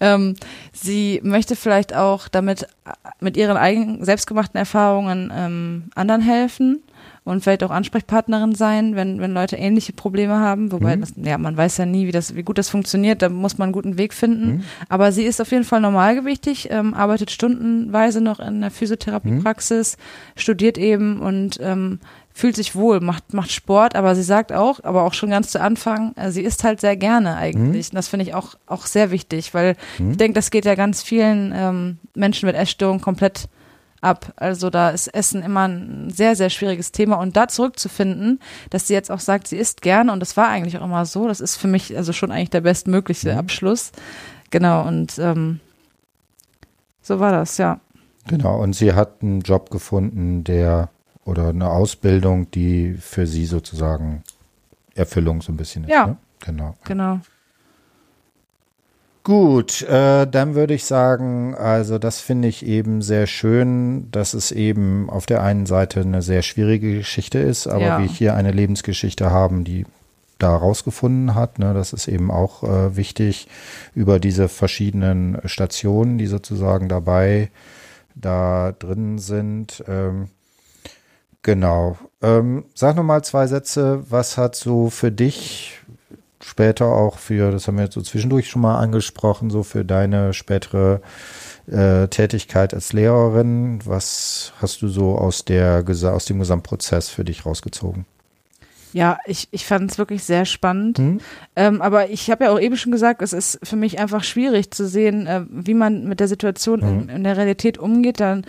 ähm, sie möchte vielleicht auch damit äh, mit ihren eigenen selbstgemachten Erfahrungen ähm, anderen helfen und vielleicht auch Ansprechpartnerin sein, wenn, wenn Leute ähnliche Probleme haben. Wobei, Mhm. das, ja, man weiß ja nie, wie, das, wie gut das funktioniert. Da muss man einen guten Weg finden. Mhm. Aber sie ist auf jeden Fall normalgewichtig, ähm, arbeitet stundenweise noch in der Physiotherapiepraxis, studiert eben und ähm, fühlt sich wohl, macht, macht Sport, aber sie sagt auch, aber auch schon ganz zu Anfang, äh, sie isst halt sehr gerne eigentlich. Und das finde ich auch, auch sehr wichtig, weil Mhm. ich denke, das geht ja ganz vielen ähm, Menschen mit Essstörungen komplett ab. Also da ist Essen immer ein sehr, sehr schwieriges Thema. Und da zurückzufinden, dass sie jetzt auch sagt, sie isst gerne und das war eigentlich auch immer so, das ist für mich also schon eigentlich der bestmögliche Mhm. Abschluss. Genau, und ähm, so war das, ja. Genau, und sie hat einen Job gefunden, der oder eine Ausbildung, die für sie sozusagen Erfüllung so ein bisschen ist. Ja. Ne? Genau. Genau. Gut, äh, dann würde ich sagen, also das finde ich eben sehr schön, dass es eben auf der einen Seite eine sehr schwierige Geschichte ist, aber Ja. wir hier eine Lebensgeschichte haben, die da rausgefunden hat. Ne? Das ist eben auch äh, wichtig über diese verschiedenen Stationen, die sozusagen dabei da drin sind. Ähm, genau. Ähm, sag noch mal zwei Sätze. Was hat so für dich später auch für, das haben wir jetzt so zwischendurch schon mal angesprochen, so für deine spätere äh, Tätigkeit als Lehrerin, was hast du so aus der aus dem Gesamtprozess für dich rausgezogen? Ja, ich, ich fand es wirklich sehr spannend. Hm? Ähm, aber ich habe ja auch eben schon gesagt, es ist für mich einfach schwierig zu sehen, äh, wie man mit der Situation hm. in, in, der Realität umgeht. Dann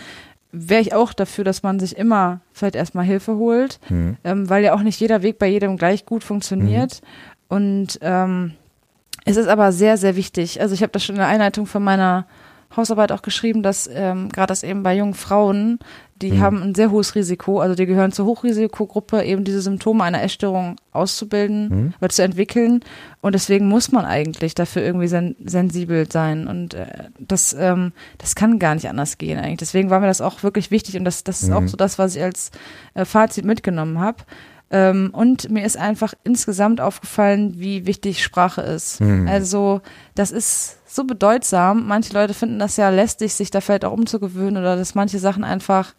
wäre ich auch dafür, dass man sich immer vielleicht erstmal Hilfe holt, hm. ähm, weil ja auch nicht jeder Weg bei jedem gleich gut funktioniert. Und ähm, es ist aber sehr, sehr wichtig. Also ich habe das schon in der Einleitung von meiner Hausarbeit auch geschrieben, dass ähm, gerade das eben bei jungen Frauen, die mhm. haben ein sehr hohes Risiko, also die gehören zur Hochrisikogruppe, eben diese Symptome einer Essstörung auszubilden mhm. oder zu entwickeln. Und deswegen muss man eigentlich dafür irgendwie sen sensibel sein. Und äh, das, ähm, das kann gar nicht anders gehen eigentlich. Deswegen war mir das auch wirklich wichtig und das, das ist mhm. auch so das, was ich als äh, Fazit mitgenommen habe. Ähm, und mir ist einfach insgesamt aufgefallen, wie wichtig Sprache ist. Mhm. Also das ist so bedeutsam. Manche Leute finden das ja lästig, sich da vielleicht auch umzugewöhnen oder dass manche Sachen einfach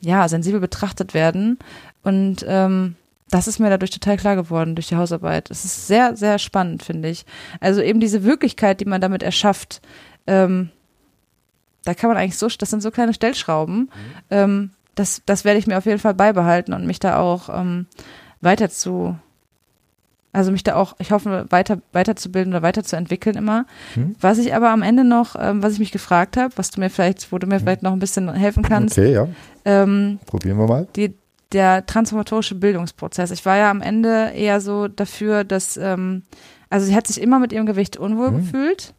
ja sensibel betrachtet werden. Und ähm, das ist mir dadurch total klar geworden durch die Hausarbeit. Es ist sehr, sehr spannend, finde ich. Also eben diese Wirklichkeit, die man damit erschafft, ähm, da kann man eigentlich so, das sind so kleine Stellschrauben, mhm. ähm, das, das werde ich mir auf jeden Fall beibehalten und mich da auch ähm, weiter zu, also mich da auch, ich hoffe, weiter, weiterzubilden oder weiterzuentwickeln immer. Hm. Was ich aber am Ende noch, ähm, was ich mich gefragt habe, was du mir vielleicht, wo du mir hm. vielleicht noch ein bisschen helfen kannst. Okay, ja. Ähm, Probieren wir mal. Die, der transformatorische Bildungsprozess. Ich war ja am Ende eher so dafür, dass, ähm, also sie hat sich immer mit ihrem Gewicht unwohl hm. gefühlt.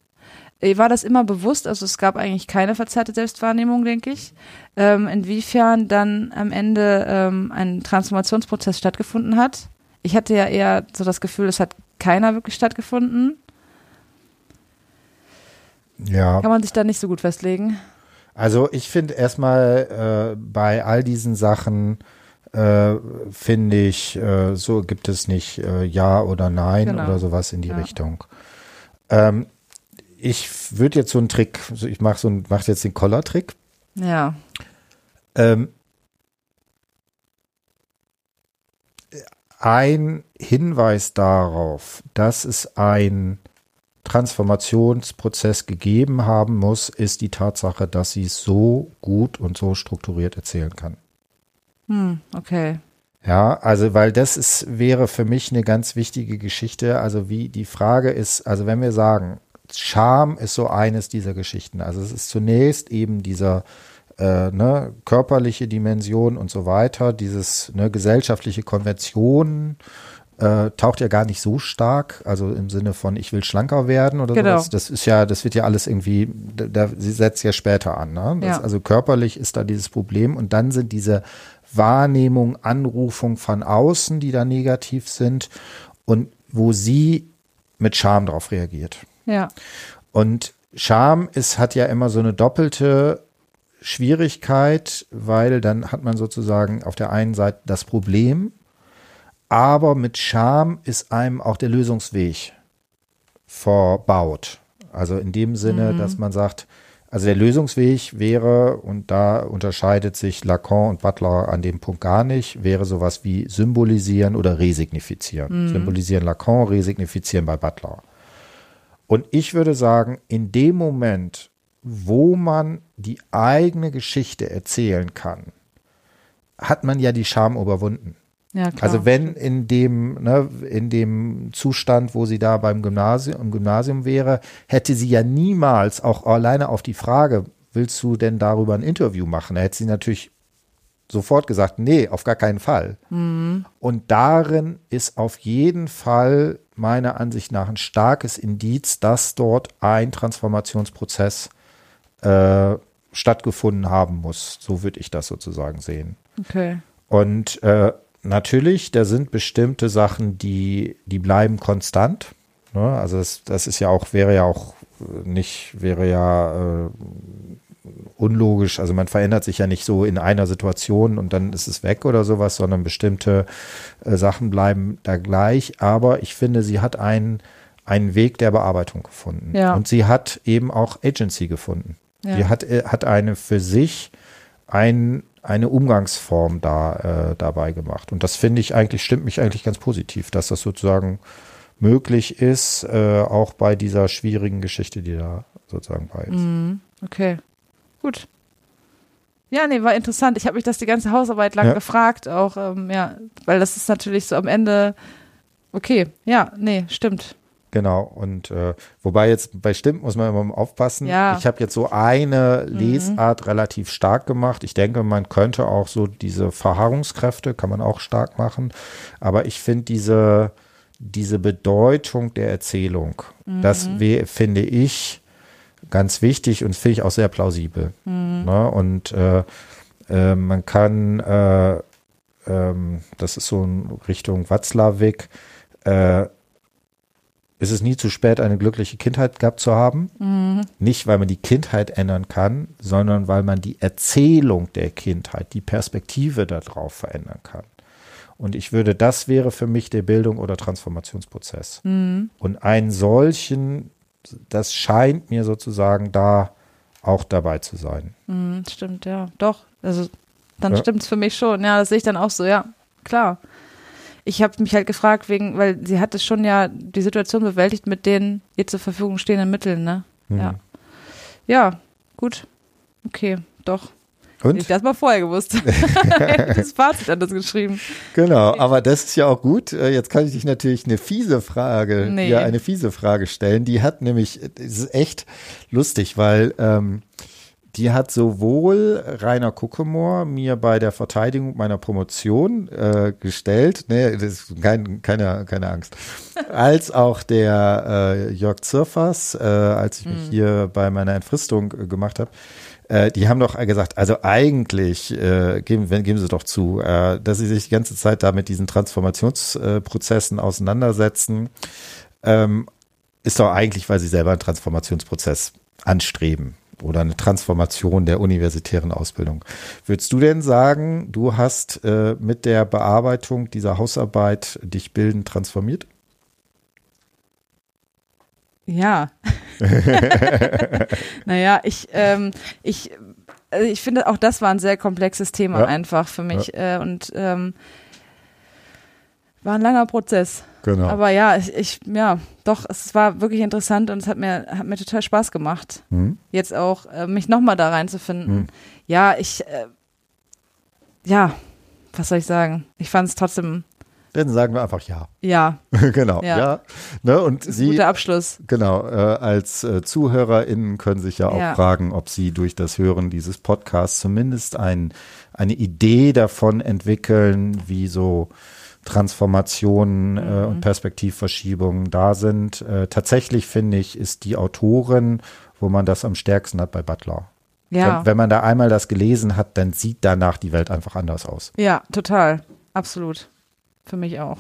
Ihr war das immer bewusst, also es gab eigentlich keine verzerrte Selbstwahrnehmung, denke ich. Ähm, inwiefern dann am Ende ähm, ein Transformationsprozess stattgefunden hat. Ich hatte ja eher so das Gefühl, es hat keiner wirklich stattgefunden. Ja. Kann man sich da nicht so gut festlegen? Also ich finde erstmal äh, bei all diesen Sachen äh, finde ich, äh, so gibt es nicht äh, Ja oder Nein genau. oder sowas in die ja. Richtung. Ähm, ich würde jetzt so einen Trick, ich mache so mach jetzt den Collar-Trick. Ja. Ähm, ein Hinweis darauf, dass es ein Transformationsprozess gegeben haben muss, ist die Tatsache, dass sie es so gut und so strukturiert erzählen kann. Hm, okay. Ja, also weil das ist, wäre für mich eine ganz wichtige Geschichte. Also wie die Frage ist, also wenn wir sagen, Scham ist so eines dieser Geschichten. Also es ist zunächst eben dieser äh, ne, körperliche Dimension und so weiter, dieses ne, gesellschaftliche Konvention äh, taucht ja gar nicht so stark, also im Sinne von ich will schlanker werden oder genau. sowas. Das ist ja, das wird ja alles irgendwie, da, da sie setzt ja später an. Ne? Das, ja. Also körperlich ist da dieses Problem und dann sind diese Wahrnehmung, Anrufung von außen, die da negativ sind und wo sie mit Scham drauf reagiert. Ja. Und Scham ist, hat ja immer so eine doppelte Schwierigkeit, weil dann hat man sozusagen auf der einen Seite das Problem, aber mit Scham ist einem auch der Lösungsweg verbaut. Also in dem Sinne, mhm. dass man sagt, also der Lösungsweg wäre, und da unterscheidet sich Lacan und Butler an dem Punkt gar nicht, wäre sowas wie symbolisieren oder resignifizieren. Mhm. Symbolisieren Lacan, resignifizieren bei Butler. Und ich würde sagen, in dem Moment, wo man die eigene Geschichte erzählen kann, hat man ja die Scham überwunden. Ja, klar. Also wenn in dem, ne, in dem Zustand, wo sie da beim Gymnasium, im Gymnasium wäre, hätte sie ja niemals auch alleine auf die Frage, willst du denn darüber ein Interview machen? Da hätte sie natürlich sofort gesagt, nee, auf gar keinen Fall. Mhm. Und darin ist auf jeden Fall meiner Ansicht nach ein starkes Indiz, dass dort ein Transformationsprozess äh, stattgefunden haben muss. So würde ich das sozusagen sehen. Okay. Und äh, natürlich, da sind bestimmte Sachen, die, die bleiben konstant. Ne? Also das, das ist ja auch, wäre ja auch nicht, wäre ja äh, unlogisch. Also man verändert sich ja nicht so in einer Situation und dann ist es weg oder sowas, sondern bestimmte äh, Sachen bleiben da gleich. Aber ich finde, sie hat einen, einen Weg der Bearbeitung gefunden. Ja. Und sie hat eben auch Agency gefunden. Ja. Sie hat, äh, hat eine für sich ein, eine Umgangsform da äh, dabei gemacht. Und das finde ich eigentlich, stimmt mich eigentlich ganz positiv, dass das sozusagen möglich ist, äh, auch bei dieser schwierigen Geschichte, die da sozusagen bei ist. Mhm. Okay, gut. Ja, nee, war interessant. Ich habe mich das die ganze Hausarbeit lang Ja. gefragt, auch, ähm, ja, weil das ist natürlich so am Ende, okay, ja, nee, stimmt. Genau, und äh, wobei jetzt bei Stimmt muss man immer aufpassen. Ja. Ich habe jetzt so eine Lesart relativ stark gemacht. Ich denke, man könnte auch so diese Verharrungskräfte, kann man auch stark machen. Aber ich finde diese, diese Bedeutung der Erzählung, das we- finde ich ganz wichtig und finde ich auch sehr plausibel. Ne? Und äh, äh, man kann, äh, ähm, das ist so in Richtung Watzlawick, äh, ist es nie zu spät, eine glückliche Kindheit gehabt zu haben. Nicht, weil man die Kindheit ändern kann, sondern weil man die Erzählung der Kindheit, die Perspektive darauf verändern kann. Und ich würde, das wäre für mich der Bildung- oder Transformationsprozess. Und einen solchen, das scheint mir sozusagen da auch dabei zu sein. Mhm, stimmt, ja, doch. Also, dann Ja. stimmt's für mich schon. Ja, das sehe ich dann auch so, ja, klar. Ich habe mich halt gefragt, wegen, weil sie hat es schon ja die Situation bewältigt mit den ihr zur Verfügung stehenden Mitteln, ne? Ja. Ja, gut. Okay, doch. Hätte ich Und? das mal vorher gewusst. Hätte das Fazit anders geschrieben. Genau, aber das ist ja auch gut. Äh, Jetzt kann ich dich natürlich eine fiese Frage, Nee. ja, eine fiese Frage stellen. Die hat nämlich, es ist echt lustig, weil ähm, die hat sowohl Rainer Kuckemore mir bei der Verteidigung meiner Promotion äh, gestellt, ne, das ist kein, keine, keine Angst, als auch der äh, Jörg Zirfers, äh, als ich mich hier bei meiner Entfristung äh, gemacht habe. Äh, die haben doch gesagt, also eigentlich äh, geben, geben Sie doch zu, äh, dass Sie sich die ganze Zeit da mit diesen Transformationsprozessen auseinandersetzen, ähm, ist doch eigentlich, weil Sie selber einen Transformationsprozess anstreben oder eine Transformation der universitären Ausbildung. Würdest du denn sagen, du hast äh, mit der Bearbeitung dieser Hausarbeit dich bildend transformiert? Ja. naja, ich, ähm, ich, also ich finde auch das war ein sehr komplexes Thema Ja. einfach für mich äh, und ähm, war ein langer Prozess. Genau. Aber ja, ich, ich, ja, doch, es war wirklich interessant und es hat mir, hat mir total Spaß gemacht, Hm? jetzt auch äh, mich nochmal da reinzufinden. Hm. Ja, ich, äh, ja, was soll ich sagen? Ich fand es trotzdem, Dann sagen wir einfach ja. ja, genau, ja. Ja. Ne, und ein Sie, guter Abschluss. Genau, äh, als äh, ZuhörerInnen können sich ja auch Ja. fragen, ob sie durch das Hören dieses Podcasts zumindest ein, eine Idee davon entwickeln, wie so Transformationen äh, Mhm. und Perspektivverschiebungen da sind. Äh, tatsächlich finde ich, ist die Autorin, wo man das am stärksten hat bei Butler. Ja, Wenn, wenn man da einmal das gelesen hat, dann sieht danach die Welt einfach anders aus. ja, total. Absolut. Für mich auch.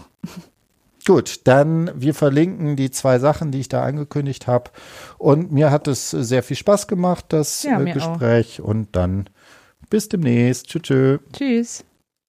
Gut, dann wir verlinken die zwei Sachen, die ich da angekündigt habe. Und mir hat es sehr viel Spaß gemacht, das Ja, äh, mir auch. Gespräch. Und dann bis demnächst. Tschüss. tschüss. Tschüss.